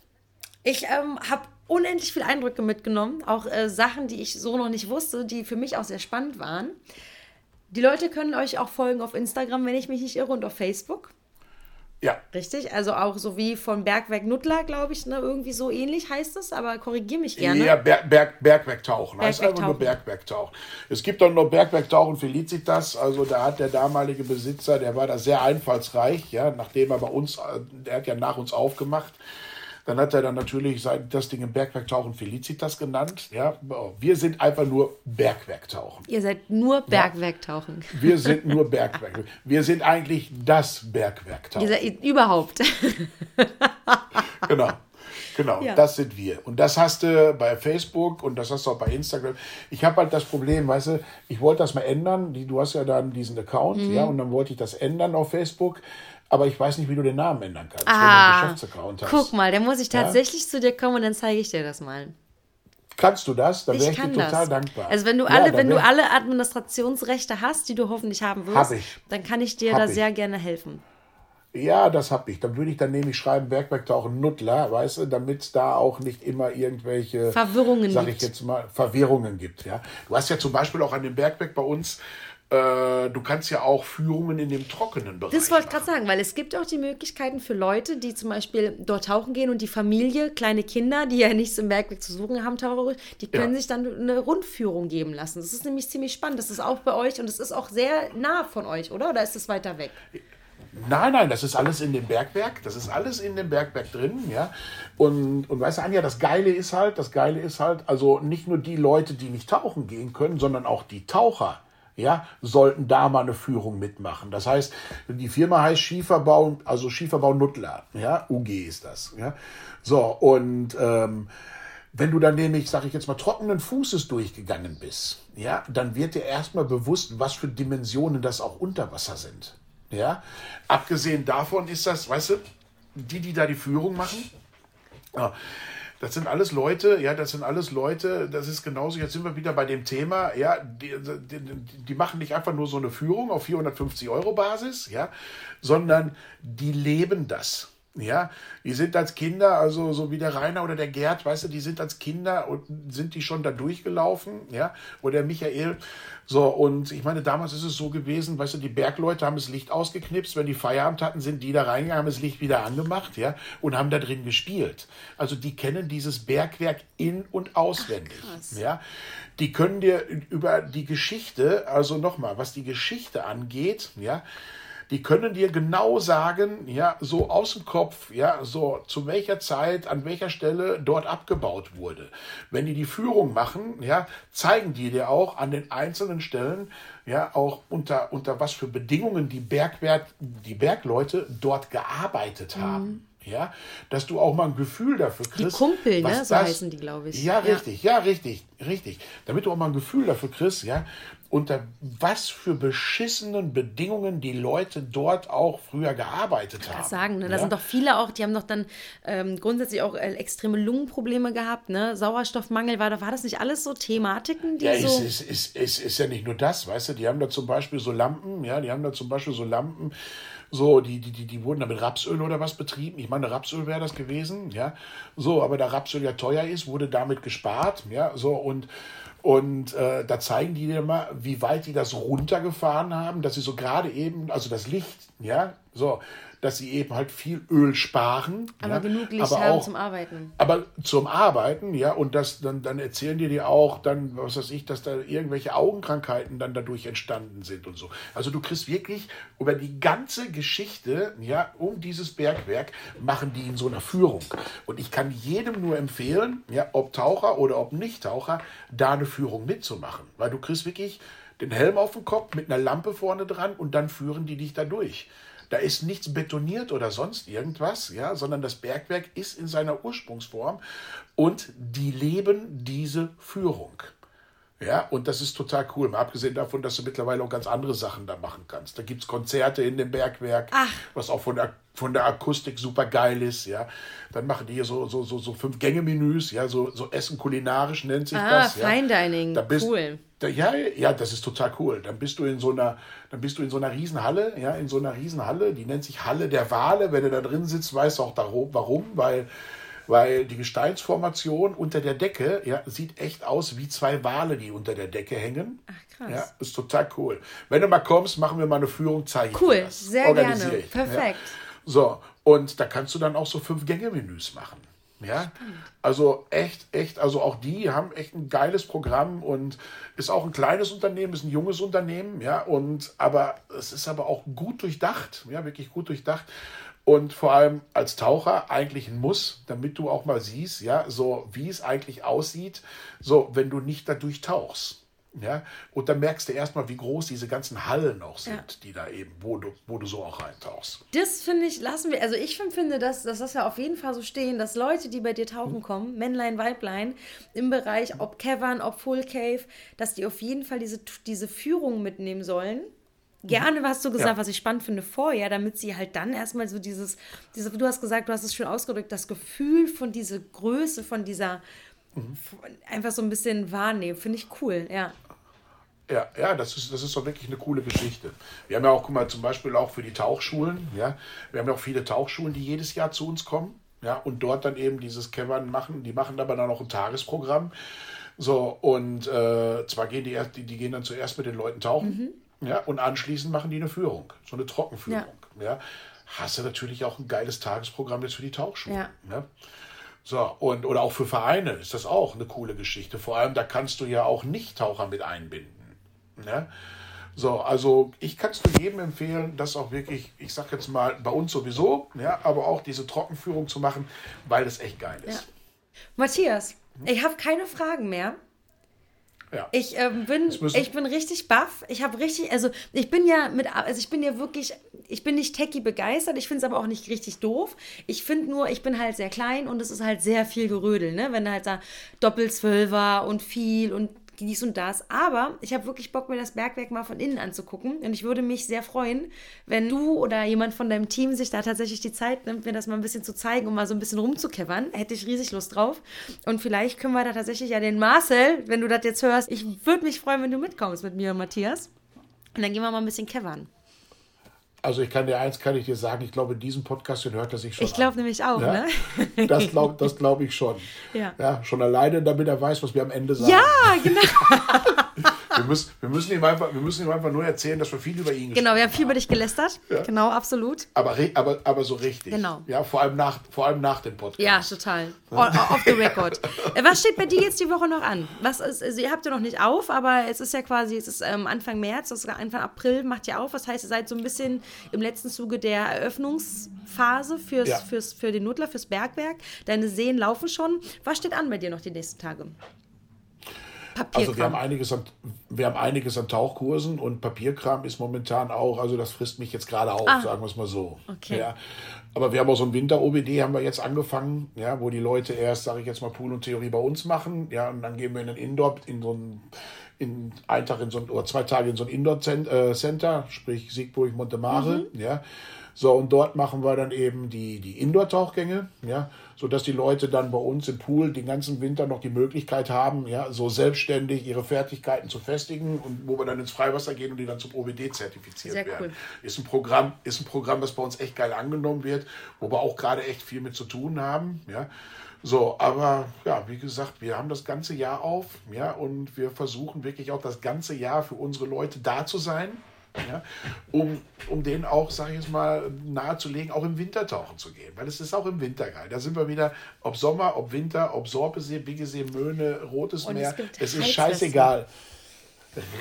ich ähm, habe unendlich viele Eindrücke mitgenommen. Auch äh, Sachen, die ich so noch nicht wusste, die für mich auch sehr spannend waren. Die Leute können euch auch folgen auf Instagram, wenn ich mich nicht irre, und auf Facebook. Ja, Richtig? Also auch so wie von Bergwerk Nuttler, glaube ich, ne? irgendwie so ähnlich heißt es, aber korrigier mich gerne. Ja, Berg, Berg, Bergwerktauchen. Heißt einfach nur Bergwerktauchen. Bergwerktauchen. Es gibt auch noch Bergwerktauchen Felicitas. Also da hat der damalige Besitzer, der war da sehr einfallsreich, ja, nachdem er bei uns, äh, der hat ja nach uns aufgemacht. Dann hat er dann natürlich sein, das Ding im Bergwerktauchen Felicitas genannt. Ja, wir sind einfach nur Bergwerktauchen. Ihr seid nur Bergwerktauchen. Wir sind nur Bergwerk. Wir sind eigentlich das Ihr Bergwerktauchen. seid überhaupt. Genau. Genau, Ja. das sind wir. Und das hast du bei Facebook und das hast du auch bei Instagram. Ich habe halt das Problem, weißt du, ich wollte das mal ändern. Du hast ja dann diesen Account, Mhm. ja, und dann wollte ich das ändern auf Facebook. Aber ich weiß nicht, wie du den Namen ändern kannst, wenn du Ah, einen Geschäftsaccount hast. Guck mal, dann muss ich Ja? tatsächlich zu dir kommen und dann zeige ich dir das mal. Kannst du das? Dann wäre Ich dir total das. dankbar. Also wenn du Ja, alle, dann wenn du alle Administrationsrechte hast, die du hoffentlich haben wirst, Hab dann kann ich dir Hab da ich. sehr gerne helfen. Ja, das hab ich. Dann würde ich dann nämlich schreiben, Bergwerktauchen Nuttler, weißt du, damit es da auch nicht immer irgendwelche Verwirrungen sag gibt. ich jetzt mal, Verwirrungen gibt. Ja? Du hast ja zum Beispiel auch an dem Bergwerk bei uns, äh, du kannst ja auch Führungen in dem trockenen Bereich Das wollte ich gerade sagen, weil es gibt auch die Möglichkeiten für Leute, die zum Beispiel dort tauchen gehen und die Familie, kleine Kinder, die ja nichts im Bergweg zu suchen haben, taucherisch, die können Ja. sich dann eine Rundführung geben lassen. Das ist nämlich ziemlich spannend. Das ist auch bei euch und es ist auch sehr nah von euch, oder? Oder ist es weiter weg? Nein, nein, das ist alles in dem Bergwerk. Das ist alles in dem Bergwerk drin, ja. Und, und weißt du, Anja, das Geile ist halt, das Geile ist halt, also nicht nur die Leute, die nicht tauchen gehen können, sondern auch die Taucher, ja, sollten da mal eine Führung mitmachen. Das heißt, die Firma heißt Schieferbau, also Schieferbau Nuttler, ja, UG ist das, ja. So, und, ähm, wenn du dann nämlich, sag ich jetzt mal, trockenen Fußes durchgegangen bist, ja, dann wird dir erstmal bewusst, was für Dimensionen das auch unter Wasser sind. Ja, abgesehen davon ist das, weißt du, die, die da die Führung machen, ja, das sind alles Leute, ja, das sind alles Leute, das ist genauso, jetzt sind wir wieder bei dem Thema, ja, die, die, die machen nicht einfach nur so eine Führung auf 450 Euro Basis, ja, sondern die leben das. Ja, die sind als Kinder, also so wie der Rainer oder der Gerd, weißt du, die sind als Kinder und sind die schon da durchgelaufen, ja, oder der Michael. So, und ich meine, damals ist es so gewesen, weißt du, die Bergleute haben das Licht ausgeknipst, wenn die Feierabend hatten, sind die da reingegangen, haben das Licht wieder angemacht, ja, und haben da drin gespielt. Also die kennen dieses Bergwerk in- und auswendig, ja. Die können dir über die Geschichte, also nochmal, was die Geschichte angeht, ja, die können dir genau sagen, ja, so aus dem Kopf, ja, so zu welcher Zeit, an welcher Stelle dort abgebaut wurde. Wenn die die Führung machen, ja, zeigen die dir auch an den einzelnen Stellen, ja, auch unter, unter was für Bedingungen die Bergwerk, die Bergleute dort gearbeitet haben. Ja, dass du auch mal ein Gefühl dafür kriegst. Kumpel, ne? So heißen die, glaube ich. Ja, Ja. richtig, ja, richtig, richtig. Damit du auch mal ein Gefühl dafür kriegst, ja, unter was für beschissenen Bedingungen die Leute dort auch früher gearbeitet haben. Das sagen, ne? Da ja? sind doch viele auch, die haben doch dann ähm, grundsätzlich auch äh, extreme Lungenprobleme gehabt, ne? Sauerstoffmangel, war, da- war das nicht alles so Thematiken, die Ja, so. ist, ist, ist, ist, ist ja nicht nur das, weißt du, die haben da zum Beispiel so Lampen, ja, die haben da zum Beispiel so Lampen, so, die, die, die, die wurden da mit Rapsöl oder was betrieben. Ich meine, Rapsöl wäre das gewesen, ja. So, aber da Rapsöl ja teuer ist, wurde damit gespart, ja, so und und äh, da zeigen die dir mal, wie weit die das runtergefahren haben, dass sie so gerade eben, also das Licht, ja, so, dass sie eben halt viel Öl sparen. aber ja, genug Licht aber haben auch, zum Arbeiten. aber zum Arbeiten, ja, und das, dann, dann erzählen die dir auch, dann, was weiß ich, dass da irgendwelche Augenkrankheiten dann dadurch entstanden sind und so. Also du kriegst wirklich über die ganze Geschichte, ja, um dieses Bergwerk, machen die in so einer Führung. Und ich kann jedem nur empfehlen, ja, ob Taucher oder ob Nicht-Taucher, da eine Führung mitzumachen. Weil du kriegst wirklich den Helm auf dem Kopf mit einer Lampe vorne dran und dann führen die dich da durch. Da ist nichts betoniert oder sonst irgendwas, ja, sondern das Bergwerk ist in seiner Ursprungsform und die leben diese Führung. Ja, und das ist total cool. Mal abgesehen davon, dass du mittlerweile auch ganz andere Sachen da machen kannst. Da gibt es Konzerte in dem Bergwerk, Ach. was auch von der, von der Akustik super geil ist. Ja, dann machen die hier so, so, so, so Fünf-Gänge-Menüs, ja, so, so Essen kulinarisch nennt sich Ah, das. Ja. Fine Dining, Da bist, cool. Ja, ja, das ist total cool. Dann bist du in so einer, dann bist du in so einer Riesenhalle, ja, in so einer Riesenhalle, die nennt sich Halle der Wale. Wenn du da drin sitzt, weißt du auch darum, warum, weil, weil die Gesteinsformation unter der Decke, ja, sieht echt aus wie zwei Wale, die unter der Decke hängen. Ach, krass. Ja, ist total cool. Wenn du mal kommst, machen wir mal eine Führung, zeige ich Cool, dir das. sehr Organisiere gerne. ich, Perfekt. Ja. So, und da kannst du dann auch so fünf Gänge-Menüs machen. Ja, also echt, echt, also auch die haben echt ein geiles Programm und ist auch ein kleines Unternehmen, ist ein junges Unternehmen, ja, und aber es ist aber auch gut durchdacht, ja, wirklich gut durchdacht und vor allem als Taucher eigentlich ein Muss, damit du auch mal siehst, ja, so wie es eigentlich aussieht, so wenn du nicht dadurch tauchst. Ja, und dann merkst du erstmal, wie groß diese ganzen Hallen auch sind, Ja. die da eben, wo du, wo du so auch reintauchst. Das finde ich, lassen wir, also ich finde, dass, dass das ja auf jeden Fall so stehen, dass Leute, die bei dir tauchen kommen, Männlein, Weiblein, im Bereich, ob Cavern, ob Full Cave, dass die auf jeden Fall diese, diese Führung mitnehmen sollen. Gerne, was du gesagt, Ja. was ich spannend finde, vorher, damit sie halt dann erstmal so dieses, diese, du hast gesagt, du hast es schön ausgedrückt, das Gefühl von dieser Größe, von dieser einfach so ein bisschen wahrnehmen. Finde ich cool, ja. Ja, ja, das ist, das ist doch wirklich eine coole Geschichte. Wir haben ja auch, guck mal, zum Beispiel auch für die Tauchschulen, ja, wir haben ja auch viele Tauchschulen, die jedes Jahr zu uns kommen, ja, und dort dann eben dieses Cavern machen. Die machen aber dann auch ein Tagesprogramm. So, und äh, zwar gehen die erst, die, die gehen dann zuerst mit den Leuten tauchen, ja, und anschließend machen die eine Führung, so eine Trockenführung. Ja. Hast du natürlich auch ein geiles Tagesprogramm jetzt für die Tauchschulen. Ja. Ne? So, und oder auch für Vereine ist das auch eine coole Geschichte. Vor allem, da kannst du ja auch Nichttaucher mit einbinden. Ne? So, also ich kann es nur jedem empfehlen, das auch wirklich, ich sag jetzt mal, bei uns sowieso, ja, aber auch diese Trockenführung zu machen, weil es echt geil ist. Matthias, ich habe keine Fragen mehr. Ja. Ich ähm, bin, ich bin richtig baff. Ich habe richtig, also ich bin ja mit, also ich bin ja wirklich, ich bin nicht techie begeistert. Ich finde es aber auch nicht richtig doof. Ich finde nur, ich bin halt sehr klein und es ist halt sehr viel Gerödel, ne? Wenn da halt da Doppelzwölfer und viel und dies und das. Aber ich habe wirklich Bock, mir das Bergwerk mal von innen anzugucken. Und ich würde mich sehr freuen, wenn du oder jemand von deinem Team sich da tatsächlich die Zeit nimmt, mir das mal ein bisschen zu zeigen und mal so ein bisschen rumzukeppern. Hätte ich riesig Lust drauf. Und vielleicht können wir da tatsächlich ja den Marcel, wenn du das jetzt hörst, ich würde mich freuen, wenn du mitkommst mit mir und Matthias. Und dann gehen wir mal ein bisschen keppern. Also ich kann dir eins, kann ich dir sagen, ich glaube, diesen Podcast, den hört er sich schon Ich glaube nämlich auch, Ja? ne? Das glaube das glaub ich schon. Ja. ja. Schon alleine, damit er weiß, was wir am Ende sagen. Ja, genau. Wir, müssen, wir, müssen ihm einfach, wir müssen ihm einfach nur erzählen, dass wir viel über ihn Genau, wir haben viel über dich gelästert. Genau, absolut. Aber, aber, aber so richtig. Genau. Ja, vor allem nach, vor allem nach dem Podcast. Ja, total. Off the record. Äh, Was steht bei dir jetzt die Woche noch an? Was ist, also ihr habt ja noch nicht auf, aber es ist ja quasi, es ist ähm, Anfang März, das ist Anfang April macht ihr auf. Das heißt, ihr seid so ein bisschen im letzten Zuge der Eröffnungsphase fürs, Ja. fürs, für den Nutler, fürs Bergwerk. Deine Seen laufen schon. Was steht an bei dir noch die nächsten Tage? Papierkram. Also wir haben, einiges an, wir haben einiges an Tauchkursen und Papierkram ist momentan auch, also das frisst mich jetzt gerade auf, sagen wir es mal so. Ah. Okay. Ja. Aber wir haben auch so ein Winter-OBD haben wir jetzt angefangen, ja, wo die Leute erst, sage ich jetzt mal, Pool und Theorie bei uns machen, ja, und dann gehen wir in ein Indoor, in so ein, in einen Tag in so ein, oder zwei Tage in so ein Indoor-Center, sprich Siegburg, Montemare, Mhm. ja. So, und dort machen wir dann eben die, die Indoor-Tauchgänge, ja, sodass die Leute dann bei uns im Pool den ganzen Winter noch die Möglichkeit haben, ja, so selbstständig ihre Fertigkeiten zu festigen und wo wir dann ins Freiwasser gehen und die dann zum OBD zertifiziert Sehr werden. cool. Ist ein Programm, ist ein Programm, das bei uns echt geil angenommen wird, wo wir auch gerade echt viel mit zu tun haben, ja. So, aber ja, wie gesagt, wir haben das ganze Jahr auf, ja, und wir versuchen wirklich auch das ganze Jahr für unsere Leute da zu sein, ja, um, um denen auch, sage ich jetzt mal, nahezulegen, auch im Winter tauchen zu gehen. Weil es ist auch im Winter geil. Da sind wir wieder, ob Sommer, ob Winter, ob Sorpesee, Biggesee, Möhne, Rotes Und es Meer. gibt Es ist scheißegal.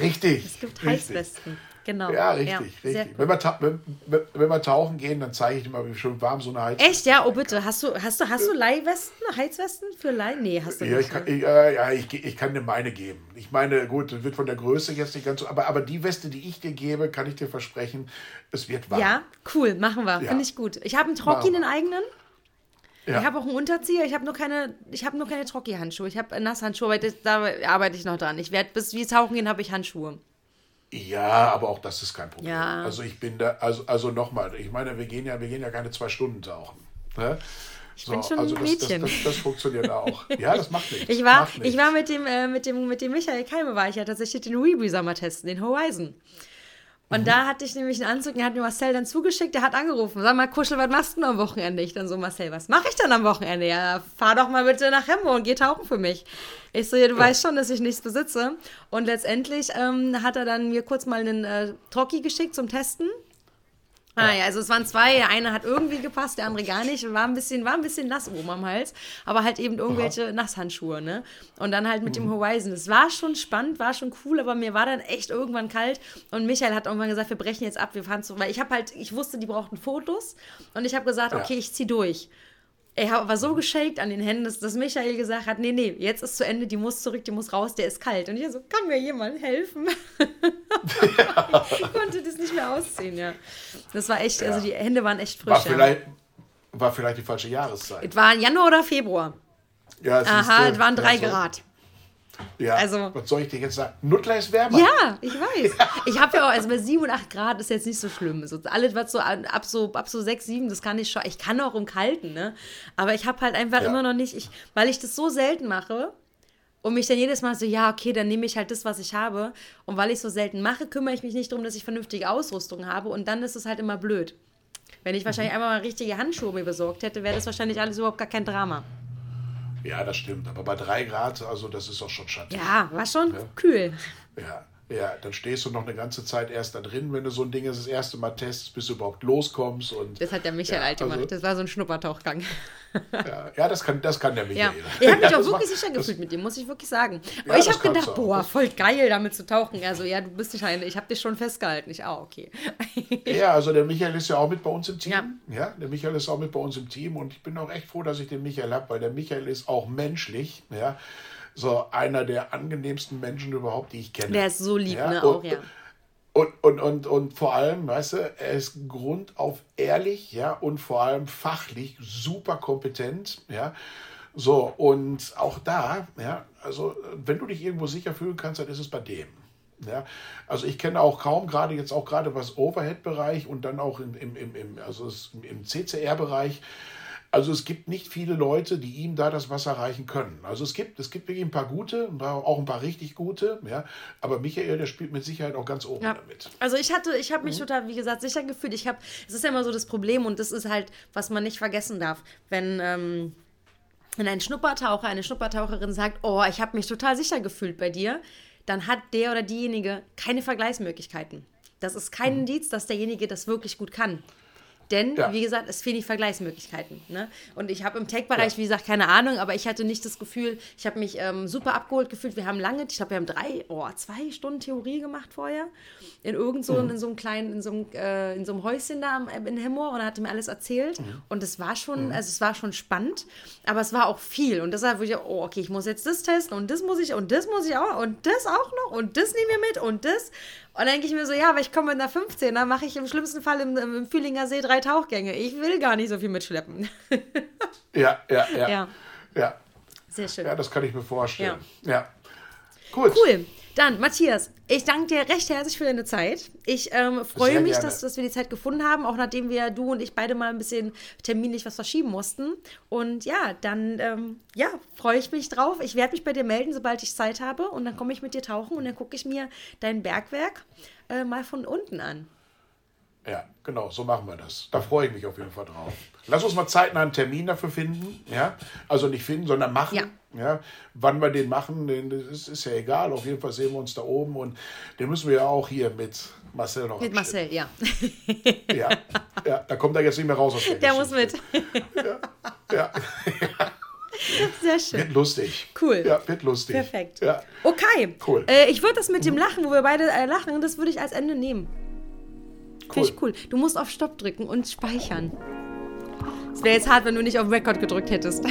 Richtig. es gibt. Heizwesten. Genau. Ja, richtig, sehr richtig. Wenn, wir wenn, wenn, wir tauchen gehen, dann zeige ich dir mal, wie schön warm so eine Heizung Echt, ja? Oh, bitte. Hast du, hast du, hast du Leihwesten, Heizwesten für Leih? Nee, hast du Ja, nicht. ich kann, ich, äh, ja ich, ich kann dir meine geben. Ich meine, gut, das wird von der Größe jetzt nicht ganz so, aber, aber die Weste, die ich dir gebe, kann ich dir versprechen, es wird warm. Ja, cool, machen wir. Ja. Finde ich gut. Ich habe einen Trocki, einen eigenen. Ja. Ich habe auch einen Unterzieher. Ich habe nur keine, ich habe nur keine Trocki-Handschuhe. Ich habe Nasshandschuhe, aber das, da arbeite ich noch dran. Ich werde bis wir tauchen gehen, habe ich Handschuhe. Ja, aber auch das ist kein Problem. Ja. Also ich bin da, also, also nochmal, ich meine, wir gehen ja, wir gehen ja keine zwei Stunden tauchen. Ne? Ich bin schon ein das, Mädchen. Das, das, das funktioniert auch. Ja, das macht nichts. Ich war, macht ich nichts. war mit dem, äh, mit dem, mit dem Michael Keime war ich ja tatsächlich den Rebreezer mal testen, den Horizon. Und da hatte ich nämlich einen Anzug, den hat mir Marcel dann zugeschickt, der hat angerufen. Sag mal, Kuschel, was machst du denn am Wochenende? Ich dann so, Marcel, was mache ich denn am Wochenende? Ja, fahr doch mal bitte nach Hemmo und geh tauchen für mich. Ich so, ja, du weißt schon, dass ich nichts besitze. Und letztendlich ähm, hat er dann mir kurz mal einen äh, Trocki geschickt zum Testen. Ah, ja, also es waren zwei. Der eine hat irgendwie gepasst, der andere gar nicht. Und war ein bisschen, war ein bisschen nass oben am Hals. Aber halt eben irgendwelche Nasshandschuhe, ne? Und dann halt mit dem Horizon. Es war schon spannend, war schon cool, aber mir war dann echt irgendwann kalt. Und Michael hat irgendwann gesagt, wir brechen jetzt ab, wir fahren zu. Weil ich habe halt, ich wusste, die brauchten Fotos. Und ich habe gesagt, okay, ich zieh durch. Er war so geschakt an den Händen, dass, dass Michael gesagt hat, nee, nee, jetzt ist zu Ende, die muss zurück, die muss raus, der ist kalt. Und ich so, kann mir jemand helfen? ich konnte das nicht mehr ausziehen, ja. Das war echt, also die Hände waren echt frisch. war, ja. vielleicht, war vielleicht die falsche Jahreszeit. Es war Januar oder Februar. Ja, Aha, es waren drei ja. Grad. Ja, Also- was soll ich dir jetzt sagen? Nuttler ist wärmer. Ja, ich weiß. Ich habe ja auch, also bei 7 und 8 Grad ist jetzt nicht so schlimm. So, alles, was so ab so, ab so 6, 7, das kann ich schon. Ich kann auch im Kalten, ne? Aber ich habe halt einfach Ja. immer noch nicht, ich, weil ich das so selten mache und mich dann jedes Mal so, ja, okay, dann nehme ich halt das, was ich habe. Und weil ich so selten mache, kümmere ich mich nicht darum, dass ich vernünftige Ausrüstung habe. Und dann ist es halt immer blöd. Wenn ich wahrscheinlich einmal mal richtige Handschuhe mir besorgt hätte, wäre das wahrscheinlich alles überhaupt gar kein Drama. Ja, das stimmt. Aber bei drei Grad, also das ist auch schon schattig. Ja, war schon kühl. Ja, ja, dann stehst du noch eine ganze Zeit erst da drin, wenn du so ein Ding das erste Mal testest, bis du überhaupt loskommst. Und, Das hat der Michael Ja, halt gemacht. also- Das war so ein Schnuppertauchgang. ja, ja, das, kann, das kann der Ja, Michael. ich habe mich Ja, auch wirklich macht- sicher gefühlt mit dir, muss ich wirklich sagen. Aber Ja, ich habe gedacht, boah, voll geil, damit zu tauchen. Also ja, du bist nicht eine, ich habe dich schon festgehalten. Ich auch, okay. Ja, also der Michael ist ja auch mit bei uns im Team. Ja. Ja. der Michael ist auch mit bei uns im Team und ich bin auch echt froh, dass ich den Michael habe, weil der Michael ist auch menschlich, ja, so einer der angenehmsten Menschen überhaupt, die ich kenne. Der ist so lieb, Ja, ne, und- auch, ja. Und, und, und, und vor allem, weißt du, er ist grundauf ehrlich, ja, und vor allem fachlich super kompetent, ja. So, und auch da, ja, also wenn du dich irgendwo sicher fühlen kannst, dann ist es bei dem. Ja, also ich kenne auch kaum, gerade jetzt auch gerade was Overhead-Bereich und dann auch im, im, im, also im CCR-Bereich. Also es gibt nicht viele Leute, die ihm da das Wasser reichen können. Also es gibt, es gibt wirklich ein paar gute, ein paar- auch ein paar richtig gute, ja. Aber Michael, der spielt mit Sicherheit auch ganz oben Ja. damit. Also ich hatte, ich habe Mhm. mich total, wie gesagt, sicher gefühlt. Ich habe, es ist ja immer so das Problem und das ist halt, was man nicht vergessen darf, wenn ähm, wenn ein Schnuppertaucher, eine Schnuppertaucherin sagt, oh, ich habe mich total sicher gefühlt bei dir, dann hat der oder diejenige keine Vergleichsmöglichkeiten. Das ist kein Indiz, dass derjenige das wirklich gut kann. Denn, Mhm. Ja. wie gesagt, es fehlen die Vergleichsmöglichkeiten. Ne? Und ich habe im Tech-Bereich, wie gesagt, keine Ahnung, aber ich hatte nicht das Gefühl, ich habe mich ähm, super abgeholt gefühlt. Wir haben lange, ich glaube, wir haben drei, oh, zwei Stunden Theorie gemacht vorher. In irgend so, Mhm. in so einem kleinen, in so einem, äh, in so einem Häuschen da am- in Hemmoor und er hatte mir alles erzählt. Mhm. Und es war schon, also es war schon spannend, aber es war auch viel. Und deshalb wurde ich, oh, okay, ich muss jetzt das testen und das muss ich und das muss ich auch und das auch noch und das nehmen wir mit und das. Und dann denke ich mir so, ja, aber ich komme mit einer 15, dann mache ich im schlimmsten Fall im, im Fühlinger See drei Tauchgänge. Ich will gar nicht so viel mitschleppen. Ja, ja, ja. Ja. Ja, ja. Sehr schön. das kann ich mir vorstellen. Ja. Gut. Cool. Dann, Matthias, ich danke dir recht herzlich für deine Zeit. Ich ähm, freue mich, dass, dass wir die Zeit gefunden haben, auch nachdem wir, du und ich, beide mal ein bisschen terminlich was verschieben mussten. Und ja, dann ähm, ja, freue ich mich drauf. Ich werde mich bei dir melden, sobald ich Zeit habe. Und dann komme ich mit dir tauchen und dann gucke ich mir dein Bergwerk äh, mal von unten an. Ja, genau, so machen wir das. Da freue ich mich auf jeden Fall drauf. Lass uns mal zeitnah einen Termin dafür finden. Ja? Also nicht finden, sondern machen. Ja. Ja? Wann wir den machen, den, das ist, ja egal. Auf jeden Fall sehen wir uns da oben. Und den müssen wir ja auch hier mit Marcel noch Mit. Marcel, ja. Ja, ja, da kommt er jetzt nicht mehr raus aus der Der muss mit. Geschichte. Ja, Sehr schön. wird lustig. Cool. Ja, wird lustig. Perfekt. Ja. Okay. Cool. Äh, ich würde das mit dem Lachen, wo wir beide äh, lachen, das würde ich als Ende nehmen. Finde ich Cool. cool. Du musst auf Stopp drücken und speichern. Es wäre jetzt hart, wenn du nicht auf Record gedrückt hättest.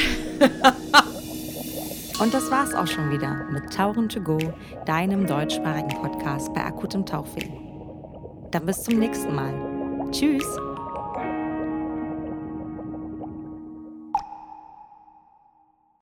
Und das war's auch schon wieder mit Tauchen to go, deinem deutschsprachigen Podcast bei akutem Tauchweh. Dann bis zum nächsten Mal. Tschüss!